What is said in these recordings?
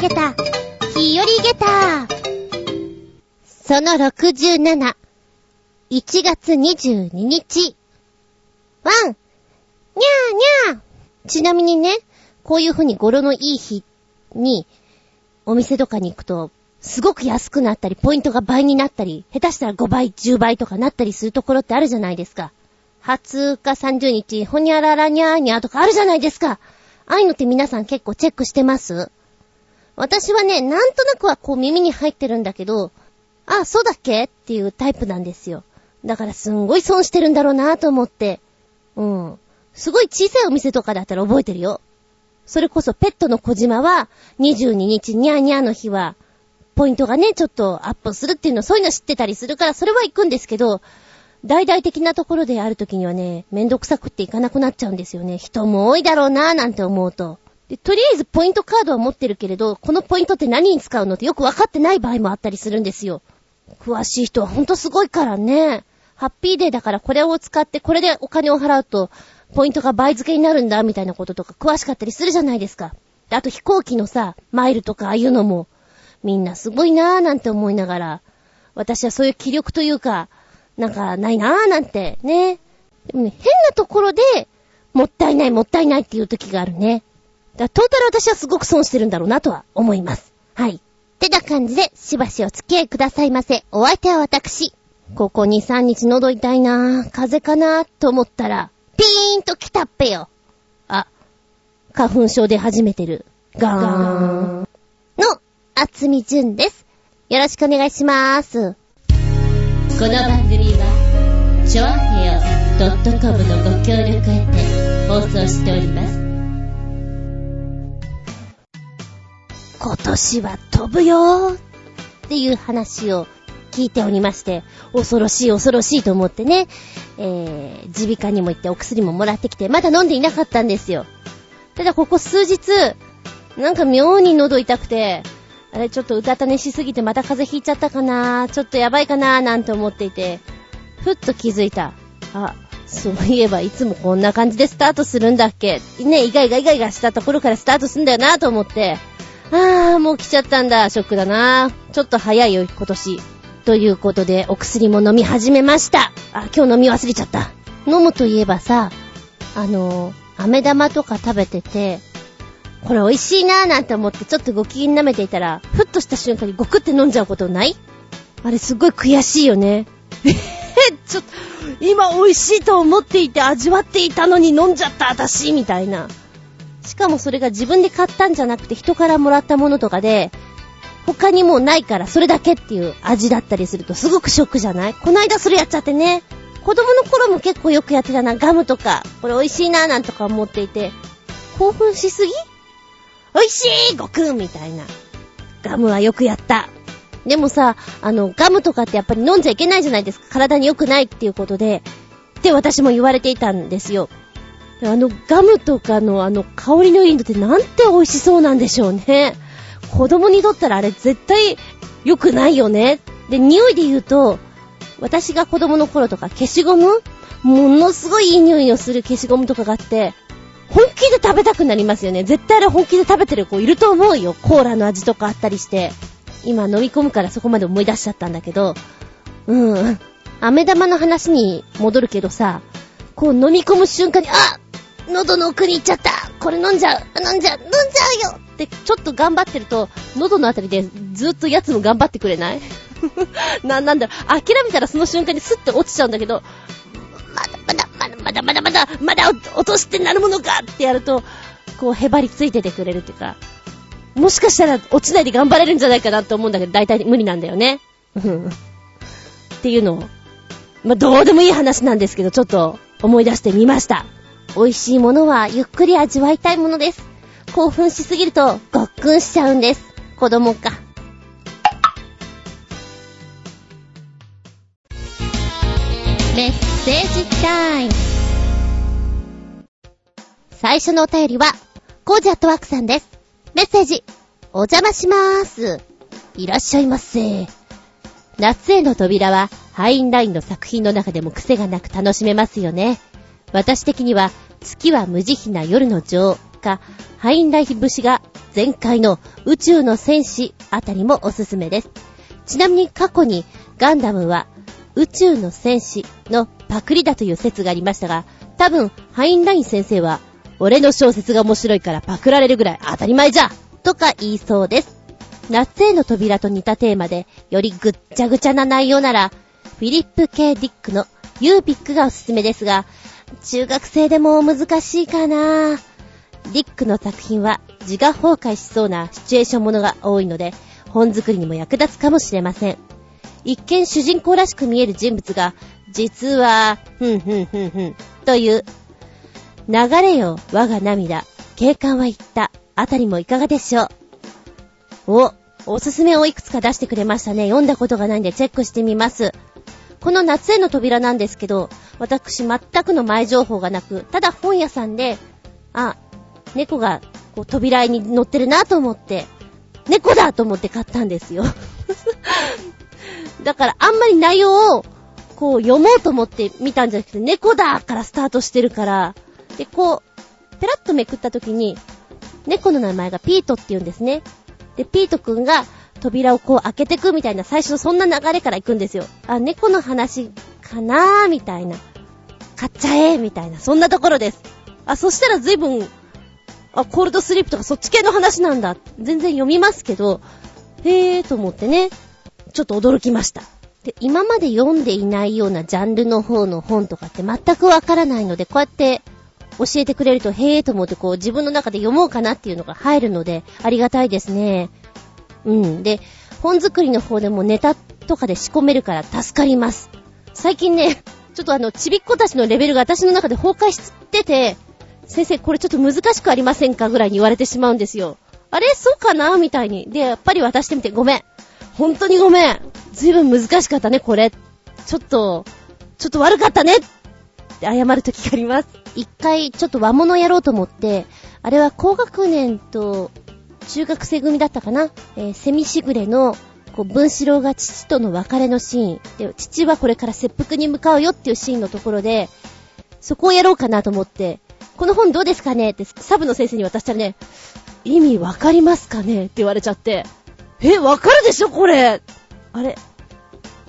げた、日和ゲタその67、1月22日。ワン、にゃーにゃーちなみにね、こういう風に語呂のいい日に、お店とかに行くと、すごく安くなったり、ポイントが倍になったり、下手したら5倍、10倍とかなったりするところってあるじゃないですか。20日30日、ほにゃららにゃーにゃーとかあるじゃないですか。ああいうのって皆さん結構チェックしてます？私はね、なんとなくはこう耳に入ってるんだけど、あ、そうだっけ？っていうタイプなんですよ。だからすんごい損してるんだろうなと思って。うん。すごい小さいお店とかだったら覚えてるよ。それこそペットの小島は、22日ニャーニャーの日は、ポイントがね、ちょっとアップするっていうの、そういうの知ってたりするから、それは行くんですけど、大々的なところである時にはね、めんどくさくって行かなくなっちゃうんですよね。人も多いだろうなぁなんて思うと。で、とりあえずポイントカードは持ってるけれど、このポイントって何に使うのってよくわかってない場合もあったりするんですよ。詳しい人はほんとすごいからね。ハッピーデーだからこれを使ってこれでお金を払うと、ポイントが倍付けになるんだ、みたいなこととか詳しかったりするじゃないですか。で、あと飛行機のさ、マイルとかああいうのも、みんなすごいなぁなんて思いながら、私はそういう気力というか、なんかないなぁなんてね。でもね、変なところで、もったいないもったいないっていう時があるね。だトータル私はすごく損してるんだろうなとは思います。はい。ってな感じで、しばしお付き合いくださいませ。お相手は私。ここ2、3日喉痛いなぁ、風邪かなぁと思ったら、ピーンと来たっぺよ。あ、花粉症で始めてる。ガーン。の、厚みじゅんです。よろしくお願いしまーす。この番組は、ちょあへよ .com のご協力へて放送しております。今年は飛ぶよーっていう話を聞いておりまして、恐ろしい恐ろしいと思ってね、えー、耳鼻科にも行ってお薬ももらってきて、まだ飲んでいなかったんですよ。ただここ数日、なんか妙に喉痛くて、あれちょっとうたた寝しすぎてまた風邪ひいちゃったかなちょっとやばいかななんて思っていて、ふっと気づいた。あ、そういえばいつもこんな感じでスタートするんだっけね、イガイガイガイガしたところからスタートすんだよなと思って、あー、もう来ちゃったんだ。ショックだな。ちょっと早いよ、今年。ということで、お薬も飲み始めました。あ、今日飲み忘れちゃった。飲むといえばさ、あのー、飴玉とか食べてて、これ美味しいなーなんて思ってちょっとご機嫌舐めていたら、ふっとした瞬間にゴクって飲んじゃうことない？あれすっごい悔しいよね。えちょっと、今美味しいと思っていて味わっていたのに飲んじゃった私みたいな。しかもそれが自分で買ったんじゃなくて人からもらったものとかで、他にもうないからそれだけっていう味だったりするとすごくショックじゃない？こないだそれやっちゃってね。子供の頃も結構よくやってたな、ガムとか。これ美味しいな、なんとか思っていて。興奮しすぎ？美味しいごくんみたいな。ガムはよくやった。でもさ、あの、ガムとかってやっぱり飲んじゃいけないじゃないですか。体に良くないっていうことで。って私も言われていたんですよ。あのガムとかのあの香りのいいのってなんて美味しそうなんでしょうね。子供にとったらあれ絶対良くないよね。で、匂いで言うと、私が子供の頃とか消しゴムものすごいいい匂いをする消しゴムとかがあって、本気で食べたくなりますよね。絶対あれ本気で食べてる子いると思うよ。コーラの味とかあったりして。今飲み込むからそこまで思い出しちゃったんだけど。うん。飴玉の話に戻るけどさ、こう飲み込む瞬間に、あっ喉の奥に行っちゃった。これ飲んじゃう。飲んじゃう。飲んじゃうよ。ってちょっと頑張ってると、喉のあたりでずっとやつも頑張ってくれない？な、なんだろ、諦めたらその瞬間にスッて落ちちゃうんだけど、まだまだ、まだまだまだまだ、まだ落としてなるものかってやると、こうへばりついててくれるっていうか、もしかしたら落ちないで頑張れるんじゃないかなと思うんだけど、大体無理なんだよね。っていうのを、まあ、どうでもいい話なんですけど、ちょっと思い出してみました。美味しいものはゆっくり味わいたいものです。興奮しすぎるとごっくんしちゃうんです。子供か。メッセージタイム。最初のお便りは、コージアットワークさんです。メッセージ、お邪魔しまーす。いらっしゃいませ。夏への扉は、ハインラインの作品の中でも癖がなく楽しめますよね。私的には、月は無慈悲な夜の女王、か、ハインライヒ節が前回の宇宙の戦士あたりもおすすめです。ちなみに過去にガンダムは宇宙の戦士のパクリだという説がありましたが、多分、ハインライン先生は、俺の小説が面白いからパクられるぐらい当たり前じゃとか言いそうです。夏への扉と似たテーマで、よりぐっちゃぐちゃな内容なら、フィリップ・ケイ・ディックのユーピックがおすすめですが、中学生でも難しいかなディックの作品は自我崩壊しそうなシチュエーションものが多いので、本作りにも役立つかもしれません。一見主人公らしく見える人物が、実は、ふんふんふんふん、という、流れよ、我が涙、警官は言った、あたりもいかがでしょう。お、おすすめをいくつか出してくれましたね。読んだことがないんでチェックしてみます。この夏への扉なんですけど、私全くの前情報がなく、ただ本屋さんで、あ、猫がこう扉に乗ってるなと思って、猫だと思って買ったんですよ。だからあんまり内容をこう読もうと思って見たんじゃなくて、猫だからスタートしてるから、で、こう、ペラッとめくった時に、猫の名前がピートって言うんですね。で、ピートくんが扉をこう開けてくみたいな最初のそんな流れから行くんですよ。あ、猫の話かなーみたいな。買っちゃえみたいな。そんなところです。あ、そしたら随分、あ、コールドスリープとかそっち系の話なんだ。全然読みますけど、へえーと思ってね、ちょっと驚きました。で、今まで読んでいないようなジャンルの方の本とかって全くわからないので、こうやって教えてくれると、へーと思ってこう自分の中で読もうかなっていうのが入るので、ありがたいですね。うん。で、本作りの方でもネタとかで仕込めるから助かります。最近ね、ちょっとあの、ちびっ子たちのレベルが私の中で崩壊してて、先生これちょっと難しくありませんかぐらいに言われてしまうんですよ。あれ？そうかな？みたいに。で、やっぱり渡してみてごめん。本当にごめん。ずいぶん難しかったね、これ。ちょっと、ちょっと悪かったねって謝る時があります。一回ちょっと和物やろうと思って、あれは高学年と中学生組だったかな？えー、セミシグレの、こう、文志郎が父との別れのシーン。で、父はこれから切腹に向かうよっていうシーンのところで、そこをやろうかなと思って、この本どうですかね？ってサブの先生に渡したらね、意味わかりますかね？って言われちゃって、え、わかるでしょこれ？あれ？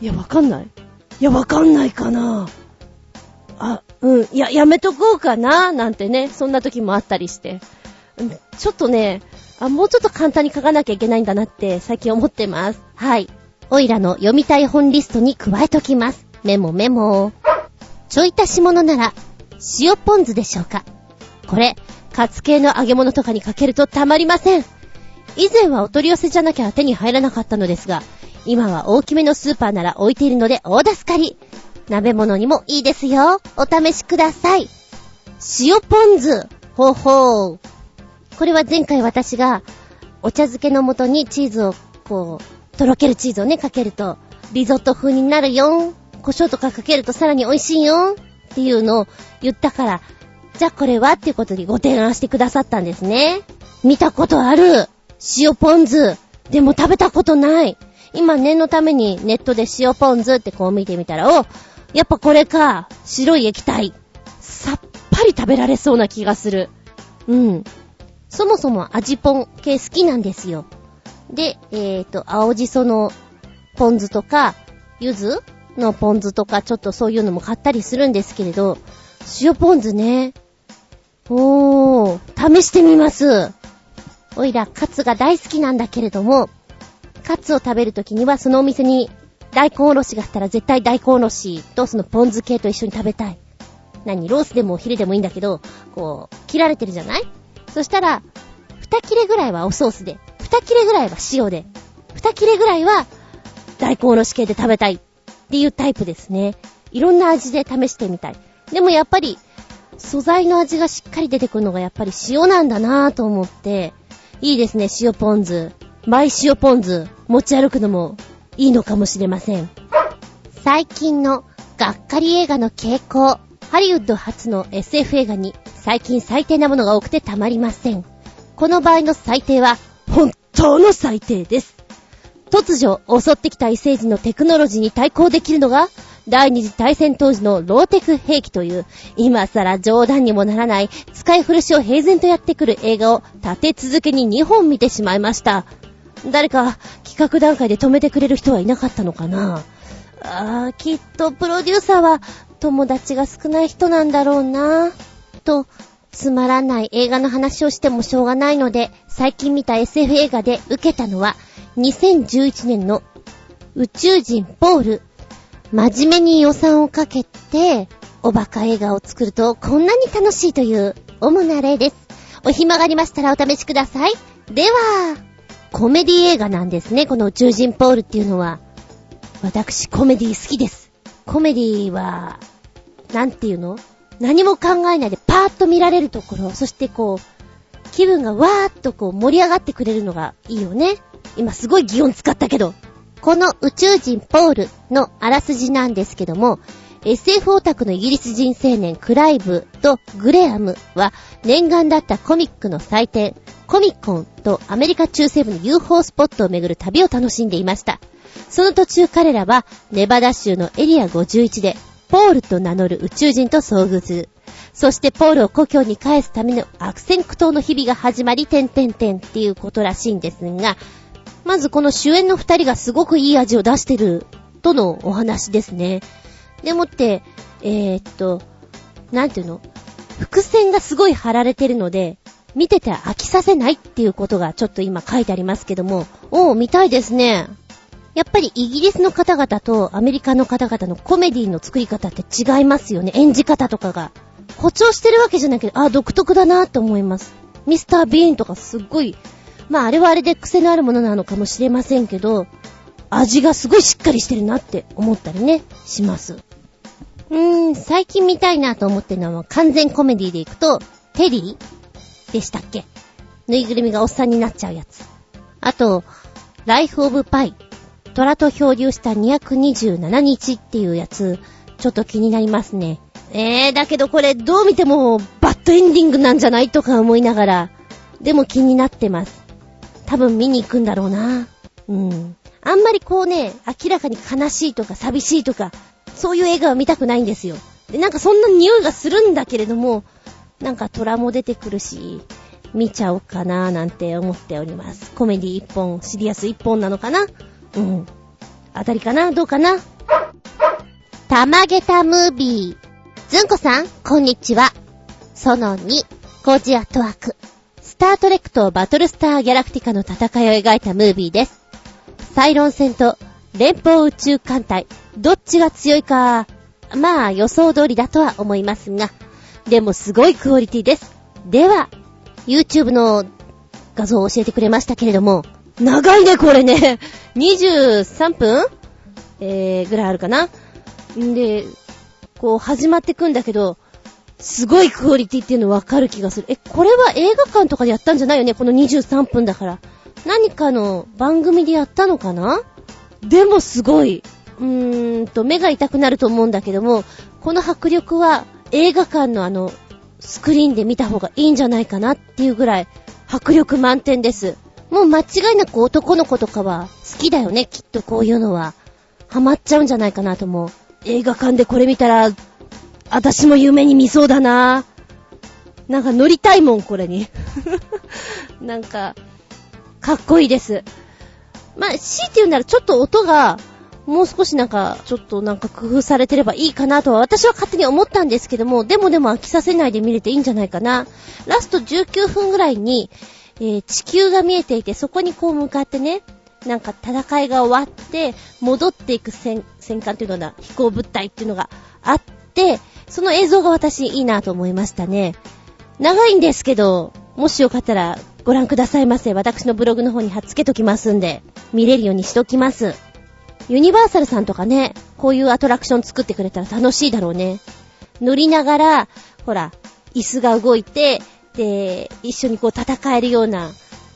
いや、わかんない。いや、わかんないかな。あ、うん、いや、やめとこうかな？なんてね、そんな時もあったりして。ちょっとね、あ、もうちょっと簡単に書かなきゃいけないんだなって最近思ってます。はい。おいらの読みたい本リストに加えときます。メモメモ。ちょい足し物なら、塩ポン酢でしょうかこれ、カツ系の揚げ物とかにかけるとたまりません。以前はお取り寄せじゃなきゃ手に入らなかったのですが、今は大きめのスーパーなら置いているので大助かり。鍋物にもいいですよ。お試しください。塩ポン酢。ほほー。これは前回私が、お茶漬けの素にチーズを、こう、とろけるチーズをね、かけると、リゾット風になるよ。胡椒とかかけるとさらに美味しいよ。っていうのを言ったから、じゃあこれはっていうことでご提案してくださったんですね。見たことある。塩ポン酢。でも食べたことない。今念のためにネットで塩ポン酢ってこう見てみたら、お、やっぱこれか。白い液体。さっぱり食べられそうな気がする。うん。そもそも味ポン系好きなんですよ。で、えっ、ー、と、青じそのポン酢とか、柚子のポン酢とか、ちょっとそういうのも買ったりするんですけれど、塩ポン酢ね。おー、試してみます。おいら、カツが大好きなんだけれども、カツを食べるときにはそのお店に大根おろしがあったら絶対大根おろしとそのポン酢系と一緒に食べたい。何ロースでもお昼でもいいんだけど、こう、切られてるじゃない？そしたら、二切れぐらいはおソースで、二切れぐらいは塩で、二切れぐらいは大根おろし系で食べたいっていうタイプですね。いろんな味で試してみたい。でもやっぱり、素材の味がしっかり出てくるのがやっぱり塩なんだなぁと思って、いいですね、塩ポン酢。マイ塩ポン酢、持ち歩くのもいいのかもしれません。最近のがっかり映画の傾向。ハリウッド初の SF 映画に最近最低なものが多くてたまりません。この場合の最低は本当の最低です。突如襲ってきた異星人のテクノロジーに対抗できるのが第二次大戦当時のローテク兵器という、今更冗談にもならない使い古しを平然とやってくる映画を立て続けに2本見てしまいました。誰か企画段階で止めてくれる人はいなかったのかな？あー、きっとプロデューサーは友達が少ない人なんだろうな。と、つまらない映画の話をしてもしょうがないので、最近見た SF 映画で受けたのは、2011年の宇宙人ポール。真面目に予算をかけて、おバカ映画を作るとこんなに楽しいという主な例です。お暇がありましたらお試しください。では、コメディ映画なんですね、この宇宙人ポールっていうのは。私、コメディ好きです。コメディは、なんていうの？何も考えないでパーッと見られるところ、そしてこう、気分がわーっとこう盛り上がってくれるのがいいよね。今すごい擬音使ったけど。この宇宙人ポールのあらすじなんですけども、SF オタクのイギリス人青年クライブとグレアムは念願だったコミックの祭典、コミコンとアメリカ中西部の UFO スポットを巡る旅を楽しんでいました。その途中彼らはネバダ州のエリア51でポールと名乗る宇宙人と遭遇する。そしてポールを故郷に返すための悪戦苦闘の日々が始まり、てんてんてんっていうことらしいんですが、まずこの主演の二人がすごくいい味を出してるとのお話ですね。でもって、えー、っと、なんていうの？伏線がすごい貼られてるので、見てて飽きさせないっていうことがちょっと今書いてありますけども、おー、見たいですね。やっぱりイギリスの方々とアメリカの方々のコメディの作り方って違いますよね。演じ方とかが。誇張してるわけじゃないけど、あ、独特だなと思います。ミスター・ビーンとかすっごい、まああれはあれで癖のあるものなのかもしれませんけど、味がすごいしっかりしてるなって思ったりね、します。うーん、最近見たいなと思ってるのは完全コメディでいくと、テリーでしたっけ？ぬいぐるみがおっさんになっちゃうやつ。あと、ライフ・オブ・パイ虎と漂流した227日っていうやつ、ちょっと気になりますね。えー、だけどこれどう見てもバッドエンディングなんじゃないとか思いながら、でも気になってます。多分見に行くんだろうな。うん。あんまりこうね、明らかに悲しいとか寂しいとか、そういう映画は見たくないんですよ。で、なんかそんな匂いがするんだけれども、なんか虎も出てくるし、見ちゃおうかなーなんて思っております。コメディ一本、シリアス一本なのかなうん。当たりかな？どうかな？たまげたムービー。ずんこさん、こんにちは。その2、コジアトワーク。スタートレックとバトルスターギャラクティカの戦いを描いたムービーです。サイロン戦と連邦宇宙艦隊、どっちが強いか、まあ予想通りだとは思いますが、でもすごいクオリティです。では、YouTube の画像を教えてくれましたけれども、長いね、これね。23分？えー、ぐらいあるかな？んで、こう、始まってくんだけど、すごいクオリティっていうのわかる気がする。え、これは映画館とかでやったんじゃないよね？この23分だから。何かの番組でやったのかな？でもすごい。うーんと、目が痛くなると思うんだけども、この迫力は映画館のあの、スクリーンで見た方がいいんじゃないかなっていうぐらい、迫力満点です。もう間違いなく男の子とかは好きだよね、きっとこういうのは。ハマっちゃうんじゃないかなと思う。映画館でこれ見たら、私も夢に見そうだななんか乗りたいもん、これに。なんか、かっこいいです。まあ、強いて言うならちょっと音が、もう少しなんか、ちょっとなんか工夫されてればいいかなとは私は勝手に思ったんですけども、でもでも飽きさせないで見れていいんじゃないかな。ラスト19分ぐらいに、えー、地球が見えていて、そこにこう向かってね、なんか戦いが終わって、戻っていく戦、戦艦っていうのは飛行物体っていうのがあって、その映像が私いいなと思いましたね。長いんですけど、もしよかったらご覧くださいませ。私のブログの方に貼っつけときますんで、見れるようにしときます。ユニバーサルさんとかね、こういうアトラクション作ってくれたら楽しいだろうね。乗りながら、ほら、椅子が動いて、で、一緒にこう戦えるような、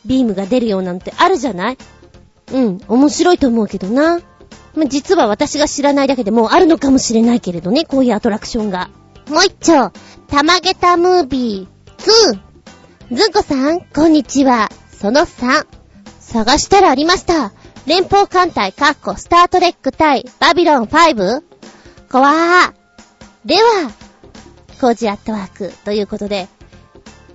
ビームが出るようなんてあるじゃない？うん、面白いと思うけどな。ま実は私が知らないだけでもうあるのかもしれないけれどね、こういうアトラクションが。もう一丁、たまげたムービー2。ずんこさん、こんにちは。その3。探したらありました。連邦艦隊カッコスタートレック対バビロン 5? こは、では、コージアットワークということで、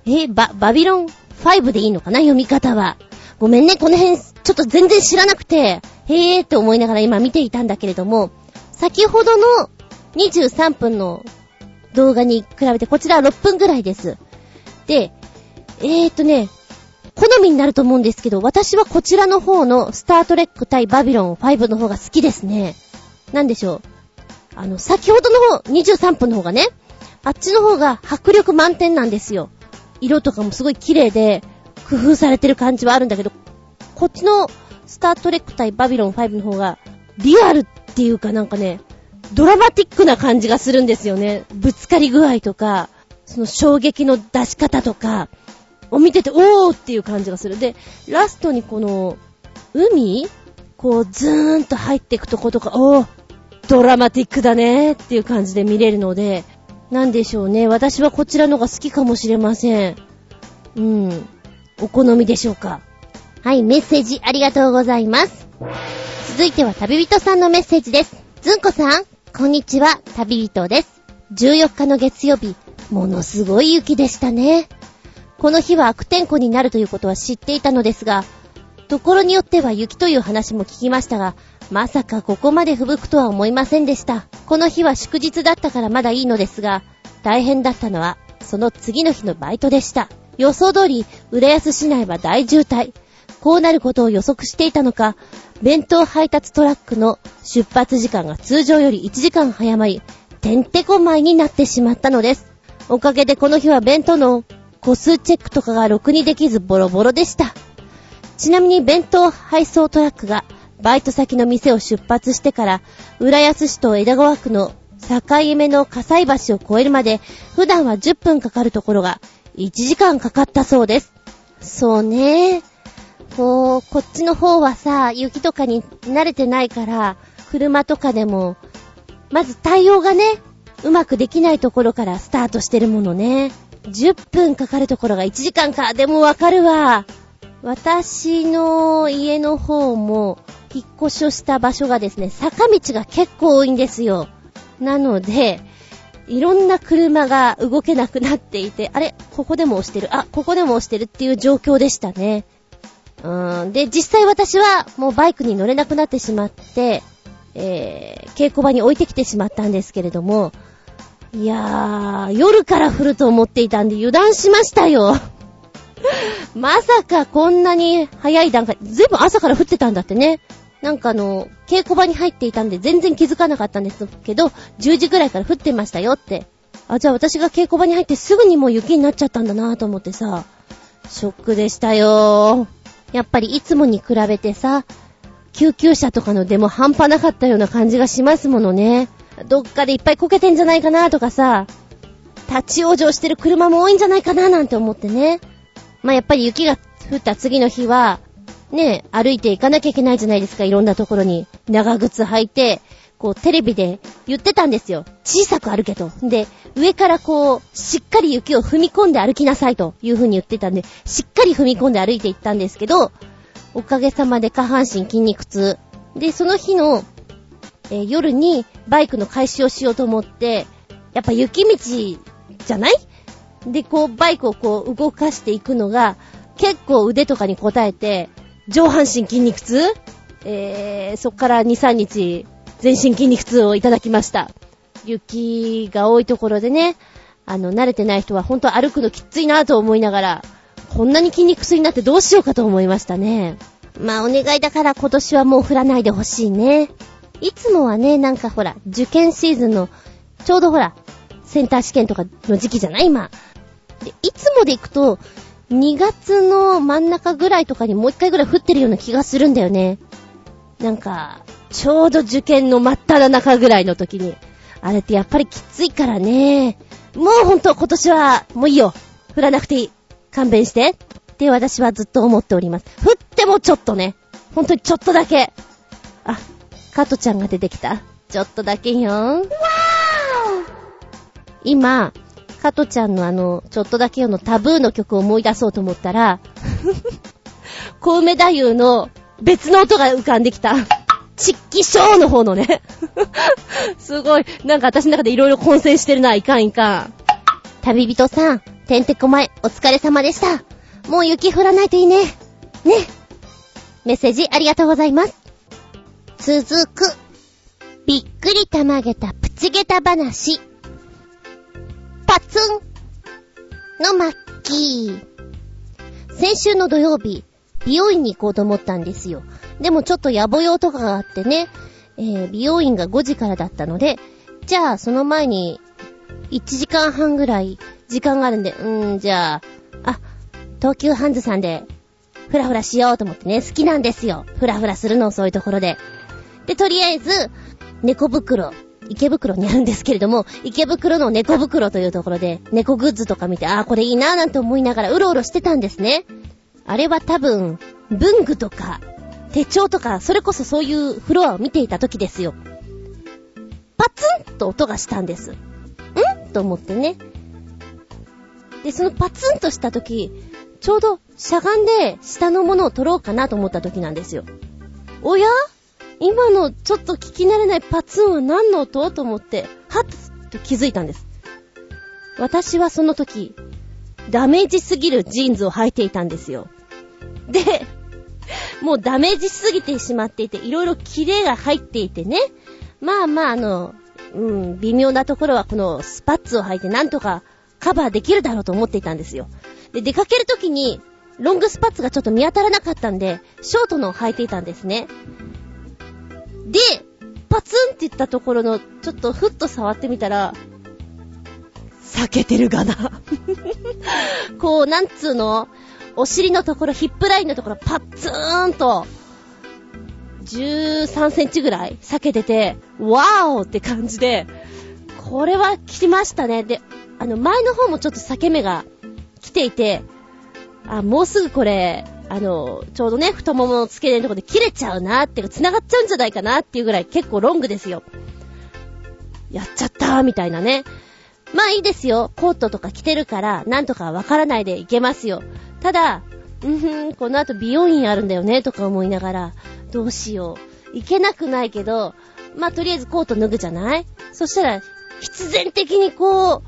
え、バ、バビロン5でいいのかな読み方は。ごめんね、この辺、ちょっと全然知らなくて、へえーって思いながら今見ていたんだけれども、先ほどの23分の動画に比べて、こちらは6分ぐらいです。で、えーとね、好みになると思うんですけど、私はこちらの方のスタートレック対バビロン5の方が好きですね。なんでしょう。あの、先ほどの方、23分の方がね、あっちの方が迫力満点なんですよ。色とかもすごい綺麗で、工夫されてる感じはあるんだけど、こっちのスタートレック対バビロン5の方が、リアルっていうかなんかね、ドラマティックな感じがするんですよね。ぶつかり具合とか、その衝撃の出し方とか、を見てて、おーっていう感じがする。で、ラストにこの、海？こう、ズーンと入っていくとことか、おードラマティックだねーっていう感じで見れるので、なんでしょうね。私はこちらのが好きかもしれません。うん。お好みでしょうか。はい、メッセージありがとうございます。続いては旅人さんのメッセージです。ずんこさん、こんにちは、旅人です。14日の月曜日、ものすごい雪でしたね。この日は悪天候になるということは知っていたのですが、ところによっては雪という話も聞きましたが、まさかここまで吹雪くとは思いませんでした。この日は祝日だったからまだいいのですが、大変だったのは、その次の日のバイトでした。予想通り、浦安市内は大渋滞。こうなることを予測していたのか、弁当配達トラックの出発時間が通常より1時間早まり、てんてこまいになってしまったのです。おかげでこの日は弁当の個数チェックとかがろくにできずボロボロでした。ちなみに弁当配送トラックがバイト先の店を出発してから、浦安市と枝川区の境目の葛西橋を越えるまで、普段は10分かかるところが1時間かかったそうです。そうね。こう、こっちの方はさ、雪とかに慣れてないから、車とかでも、まず対応がね、うまくできないところからスタートしてるものね。10分かかるところが1時間か。でもわかるわ。私の家の方も、引っ越しをした場所がですね、坂道が結構多いんですよ。なので、いろんな車が動けなくなっていて、あれここでも押してる。あ、ここでも押してるっていう状況でしたね。うーん。で、実際私はもうバイクに乗れなくなってしまって、えー、稽古場に置いてきてしまったんですけれども、いやー、夜から降ると思っていたんで油断しましたよ。まさかこんなに早い段階、ずいぶん朝から降ってたんだってね。なんかあの、稽古場に入っていたんで全然気づかなかったんですけど、10時ぐらいから降ってましたよって。あ、じゃあ私が稽古場に入ってすぐにもう雪になっちゃったんだなぁと思ってさ、ショックでしたよやっぱりいつもに比べてさ、救急車とかの出も半端なかったような感じがしますものね。どっかでいっぱいこけてんじゃないかなとかさ、立ち往生してる車も多いんじゃないかななんて思ってね。まあ、やっぱり雪が降った次の日は、ね、歩いて行かなきゃいけないじゃないですか、いろんなところに。長靴履いて、こう、テレビで言ってたんですよ。小さく歩けと。で、上からこう、しっかり雪を踏み込んで歩きなさいという風に言ってたんで、しっかり踏み込んで歩いて行ったんですけど、おかげさまで下半身筋肉痛。で、その日のえー、夜にバイクの回収をしようと思って、やっぱ雪道じゃないで、こう、バイクをこう、動かしていくのが、結構腕とかに応えて、上半身筋肉痛？えー、そっから2、3日、全身筋肉痛をいただきました。雪が多いところでね、あの、慣れてない人は本当歩くのきついなと思いながら、こんなに筋肉痛になってどうしようかと思いましたね。まあ、お願いだから今年はもう降らないでほしいね。いつもはね、なんかほら、受験シーズンの、ちょうどほら、センター試験とかの時期じゃない？今。で、いつもで行くと、2月の真ん中ぐらいとかにもう一回ぐらい降ってるような気がするんだよね。なんか、ちょうど受験の真っ只中ぐらいの時に。あれってやっぱりきついからね。もうほんと今年は、もういいよ。降らなくていい。勘弁して。って私はずっと思っております。降ってもちょっとね。ほんとにちょっとだけ。あ、カトちゃんが出てきた。ちょっとだけよ。今、カトちゃんのあの、ちょっとだけよのタブーの曲を思い出そうと思ったら、コウメ太夫の別の音が浮かんできた。チッキショーの方のね。すごい。なんか私の中でいろいろ混戦してるな。いかんいかん。旅人さん、てんてこまい、お疲れ様でした。もう雪降らないといいね。ね。メッセージありがとうございます。続く。びっくりたまげたプチゲタ話。パツンのマッキー。先週の土曜日、美容院に行こうと思ったんですよ。でもちょっと野暮用とかがあってね、えー、美容院が5時からだったので、じゃあその前に1時間半ぐらい時間があるんで、うーん、じゃあ、あ、東急ハンズさんで、ふらふらしようと思ってね、好きなんですよ。ふらふらするの、そういうところで。で、とりあえず、猫袋、池袋にあるんですけれども、池袋の猫袋というところで、猫グッズとか見て、ああ、これいいなーなんて思いながらうろうろしてたんですね。あれは多分、文具とか、手帳とか、それこそそういうフロアを見ていた時ですよ。パツンと音がしたんです。ん？と思ってね。で、そのパツンとした時、ちょうどしゃがんで下のものを取ろうかなと思った時なんですよ。おや？今のちょっと聞き慣れないパツンは何の音？と思って、はっと気づいたんです。私はその時、ダメージすぎるジーンズを履いていたんですよ。で、もうダメージしすぎてしまっていて、いろいろキレが入っていてね。まあまああの、うん、微妙なところはこのスパッツを履いてなんとかカバーできるだろうと思っていたんですよ。で、出かけるときに、ロングスパッツがちょっと見当たらなかったんで、ショートのを履いていたんですね。で、パツンって言ったところの、ちょっとふっと触ってみたら、避けてるがな。こう、なんつうの？お尻のところ、ヒップラインのところ、パッツーンと、13センチぐらい避けてて、ワーオって感じで、これは来ましたね。で、あの、前の方もちょっと裂け目が来ていて、あ、もうすぐこれ、あの、ちょうどね、太ももの付け根のとこで切れちゃうなっていうか、繋がっちゃうんじゃないかなっていうぐらい結構ロングですよ。やっちゃったーみたいなね。まあいいですよ。コートとか着てるから、なんとかわからないでいけますよ。ただ、うんふん、この後美容院あるんだよね、とか思いながら、どうしよう。いけなくないけど、まあとりあえずコート脱ぐじゃない？そしたら、必然的にこ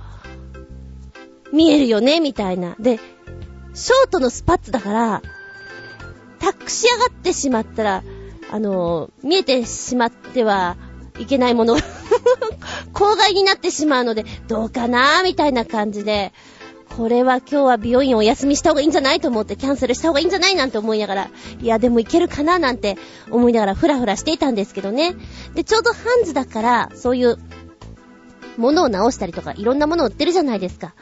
う、見えるよね、みたいな。で、ショートのスパッツだから、託し上がってしまったら、あの、見えてしまってはいけないものが 公害になってしまうので、どうかなみたいな感じで、これは今日は美容院お休みした方がいいんじゃないと思ってキャンセルした方がいいんじゃないなんて思いながら、いやでもいけるかななんて思いながらふらふらしていたんですけどね。で、ちょうどハンズだから、そういう、ものを直したりとか、いろんなものを売ってるじゃないですか。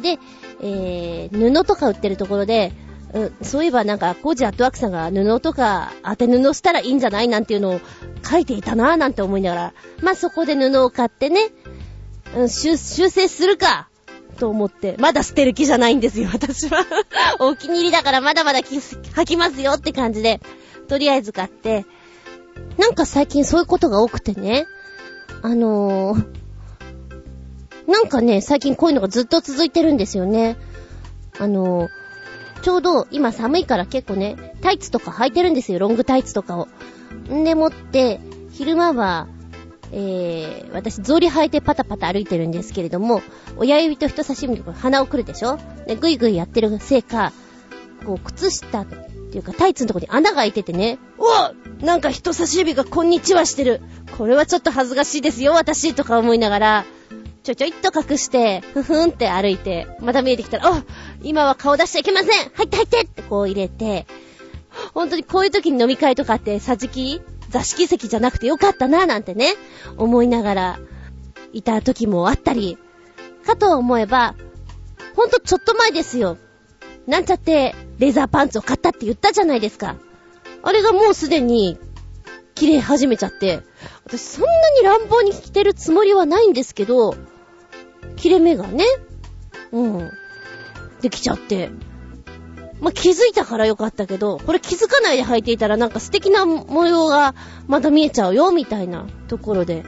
で、えー、布とか売ってるところで、うん、そういえばなんか、コージアットワークさんが布とか当て布したらいいんじゃないなんていうのを書いていたなぁなんて思いながら、まあ、そこで布を買ってね、うん、修正するか、と思って、まだ捨てる気じゃないんですよ、私は。お気に入りだからまだまだ履きますよって感じで、とりあえず買って、なんか最近そういうことが多くてね、あのー、なんかね、最近こういうのがずっと続いてるんですよね。あのー、ちょうど今寒いから結構ね、タイツとか履いてるんですよ、ロングタイツとかを。んでもって、昼間は、えー、私、草履履いてパタパタ歩いてるんですけれども、親指と人差し指の鼻をくるでしょ？で、ぐいぐいやってるせいか、こう、靴下っていうかタイツのとこに穴が開いててね、おなんか人差し指がこんにちはしてる。これはちょっと恥ずかしいですよ、私、とか思いながら、ちょちょいっと隠して、ふふんって歩いて、また見えてきたら、あ今は顔出しちゃいけません入って入ってってこう入れて、本当にこういう時に飲み会とかって、桟敷座敷席じゃなくてよかったな、なんてね、思いながら、いた時もあったり、かと思えば、ほんとちょっと前ですよ。なんちゃって、レーザーパンツを買ったって言ったじゃないですか。あれがもうすでに、切れ始めちゃって、私そんなに乱暴に着てるつもりはないんですけど、切れ目がね、うん、できちゃって。まあ、気づいたからよかったけど、これ気づかないで履いていたらなんか素敵な模様がまた見えちゃうよ、みたいなところで、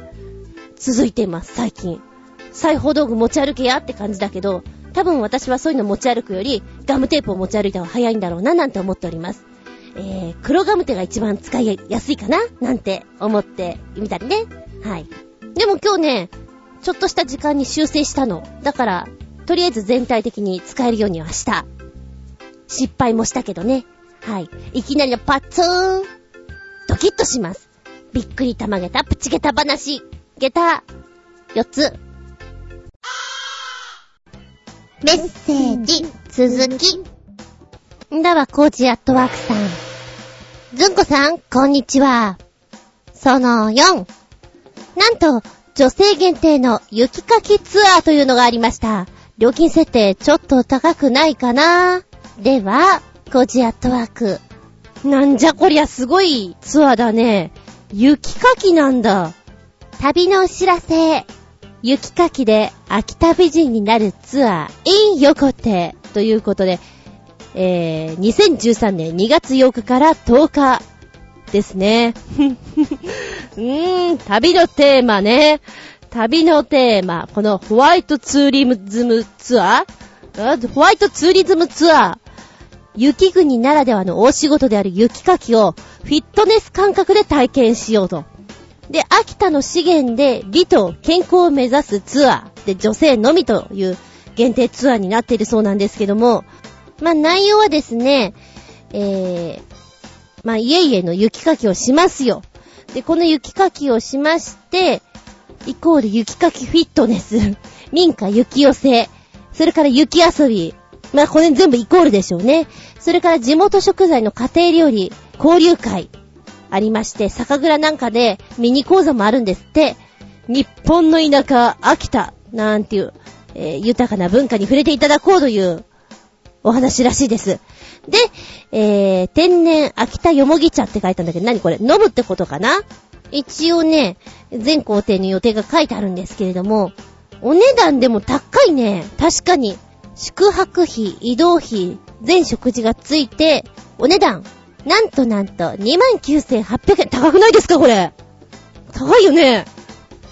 続いています、最近。裁縫道具持ち歩けやって感じだけど、多分私はそういうの持ち歩くより、ガムテープを持ち歩いた方が早いんだろうな、なんて思っております。えー、黒ガムテが一番使いやすいかななんて思ってみたりね。はい。でも今日ね、ちょっとした時間に修正したの。だから、とりあえず全体的に使えるようにはした。失敗もしたけどね。はい。いきなりのパッツーン。ドキッとします。びっくりたまげたプチゲタ話。ゲタ、4つ。メッセージ、続き。んだわ、コーチアットワークさん。ずんこさん、こんにちは。その4。なんと、女性限定の雪かきツアーというのがありました。料金設定ちょっと高くないかなでは、コジアットワーク。なんじゃこりゃすごいツアーだね。雪かきなんだ。旅のお知らせ。雪かきで秋田美人になるツアー in 横手ということで、えー、2013年2月8日から10日ですね。うーん、旅のテーマね。旅のテーマ。このホワイトツーリズムツアー？ホワイトツーリズムツアー。雪国ならではの大仕事である雪かきをフィットネス感覚で体験しようと。で、秋田の資源で美と健康を目指すツアーで女性のみという限定ツアーになっているそうなんですけども、まあ内容はですね、えー、まあ家々の雪かきをしますよ。で、この雪かきをしまして、イコール雪かきフィットネス、民家雪寄せ、それから雪遊び。まあこれ全部イコールでしょうね。それから地元食材の家庭料理、交流会、ありまして、酒蔵なんかでミニ講座もあるんですって。日本の田舎、秋田、なんていう、えー、豊かな文化に触れていただこうというお話らしいです。で、えー、天然秋田よもぎ茶って書いたんだけど、何これ？飲むってことかな？一応ね、全工程の予定が書いてあるんですけれども、お値段でも高いね。確かに。宿泊費、移動費、全食事がついて、お値段、なんとなんと、29,800円。高くないですかこれ？高いよね。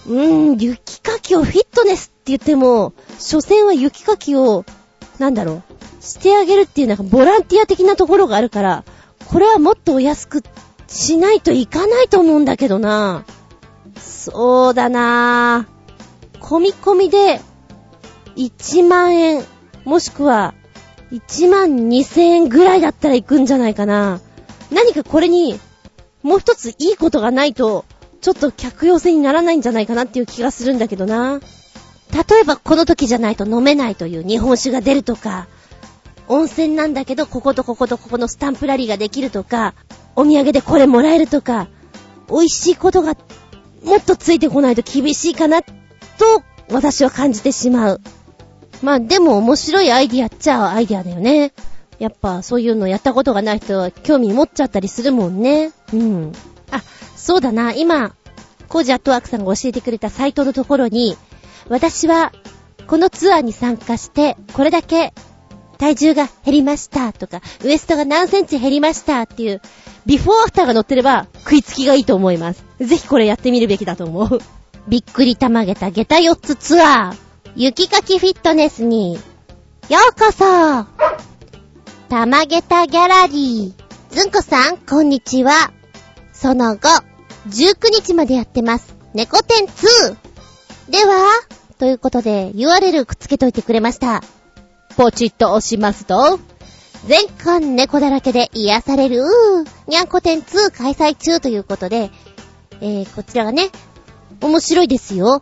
うーん、雪かきをフィットネスって言っても、所詮は雪かきを、なんだろう、してあげるっていうなんかボランティア的なところがあるから、これはもっとお安くしないといかないと思うんだけどな。そうだな。込み込みで、1万円、もしくは、1万2000円ぐらいだったら行くんじゃないかな。何かこれに、もう一ついいことがないと、ちょっと客寄せにならないんじゃないかなっていう気がするんだけどな。例えばこの時じゃないと飲めないという日本酒が出るとか、温泉なんだけどこことこことここのスタンプラリーができるとか、お土産でこれもらえるとか、美味しいことがもっとついてこないと厳しいかな、と私は感じてしまう。まあでも面白いアイディアっちゃアイディアだよね。やっぱそういうのやったことがない人は興味持っちゃったりするもんね。うん。あ、そうだな。今、コージアットワークさんが教えてくれたサイトのところに、私はこのツアーに参加して、これだけ体重が減りましたとか、ウエストが何センチ減りましたっていう、ビフォーアフターが載ってれば食いつきがいいと思います。ぜひこれやってみるべきだと思う。びっくりたまげた下駄4つツアー、雪かきフィットネスに、ようこそたまげたギャラリー。ずんこさん、こんにちは。その後、19日までやってます。猫店2。では、ということで URL くっつけといてくれました。ポチッと押しますと、全館猫だらけで癒される、にゃんこ店2開催中ということで、えー、こちらがね、面白いですよ。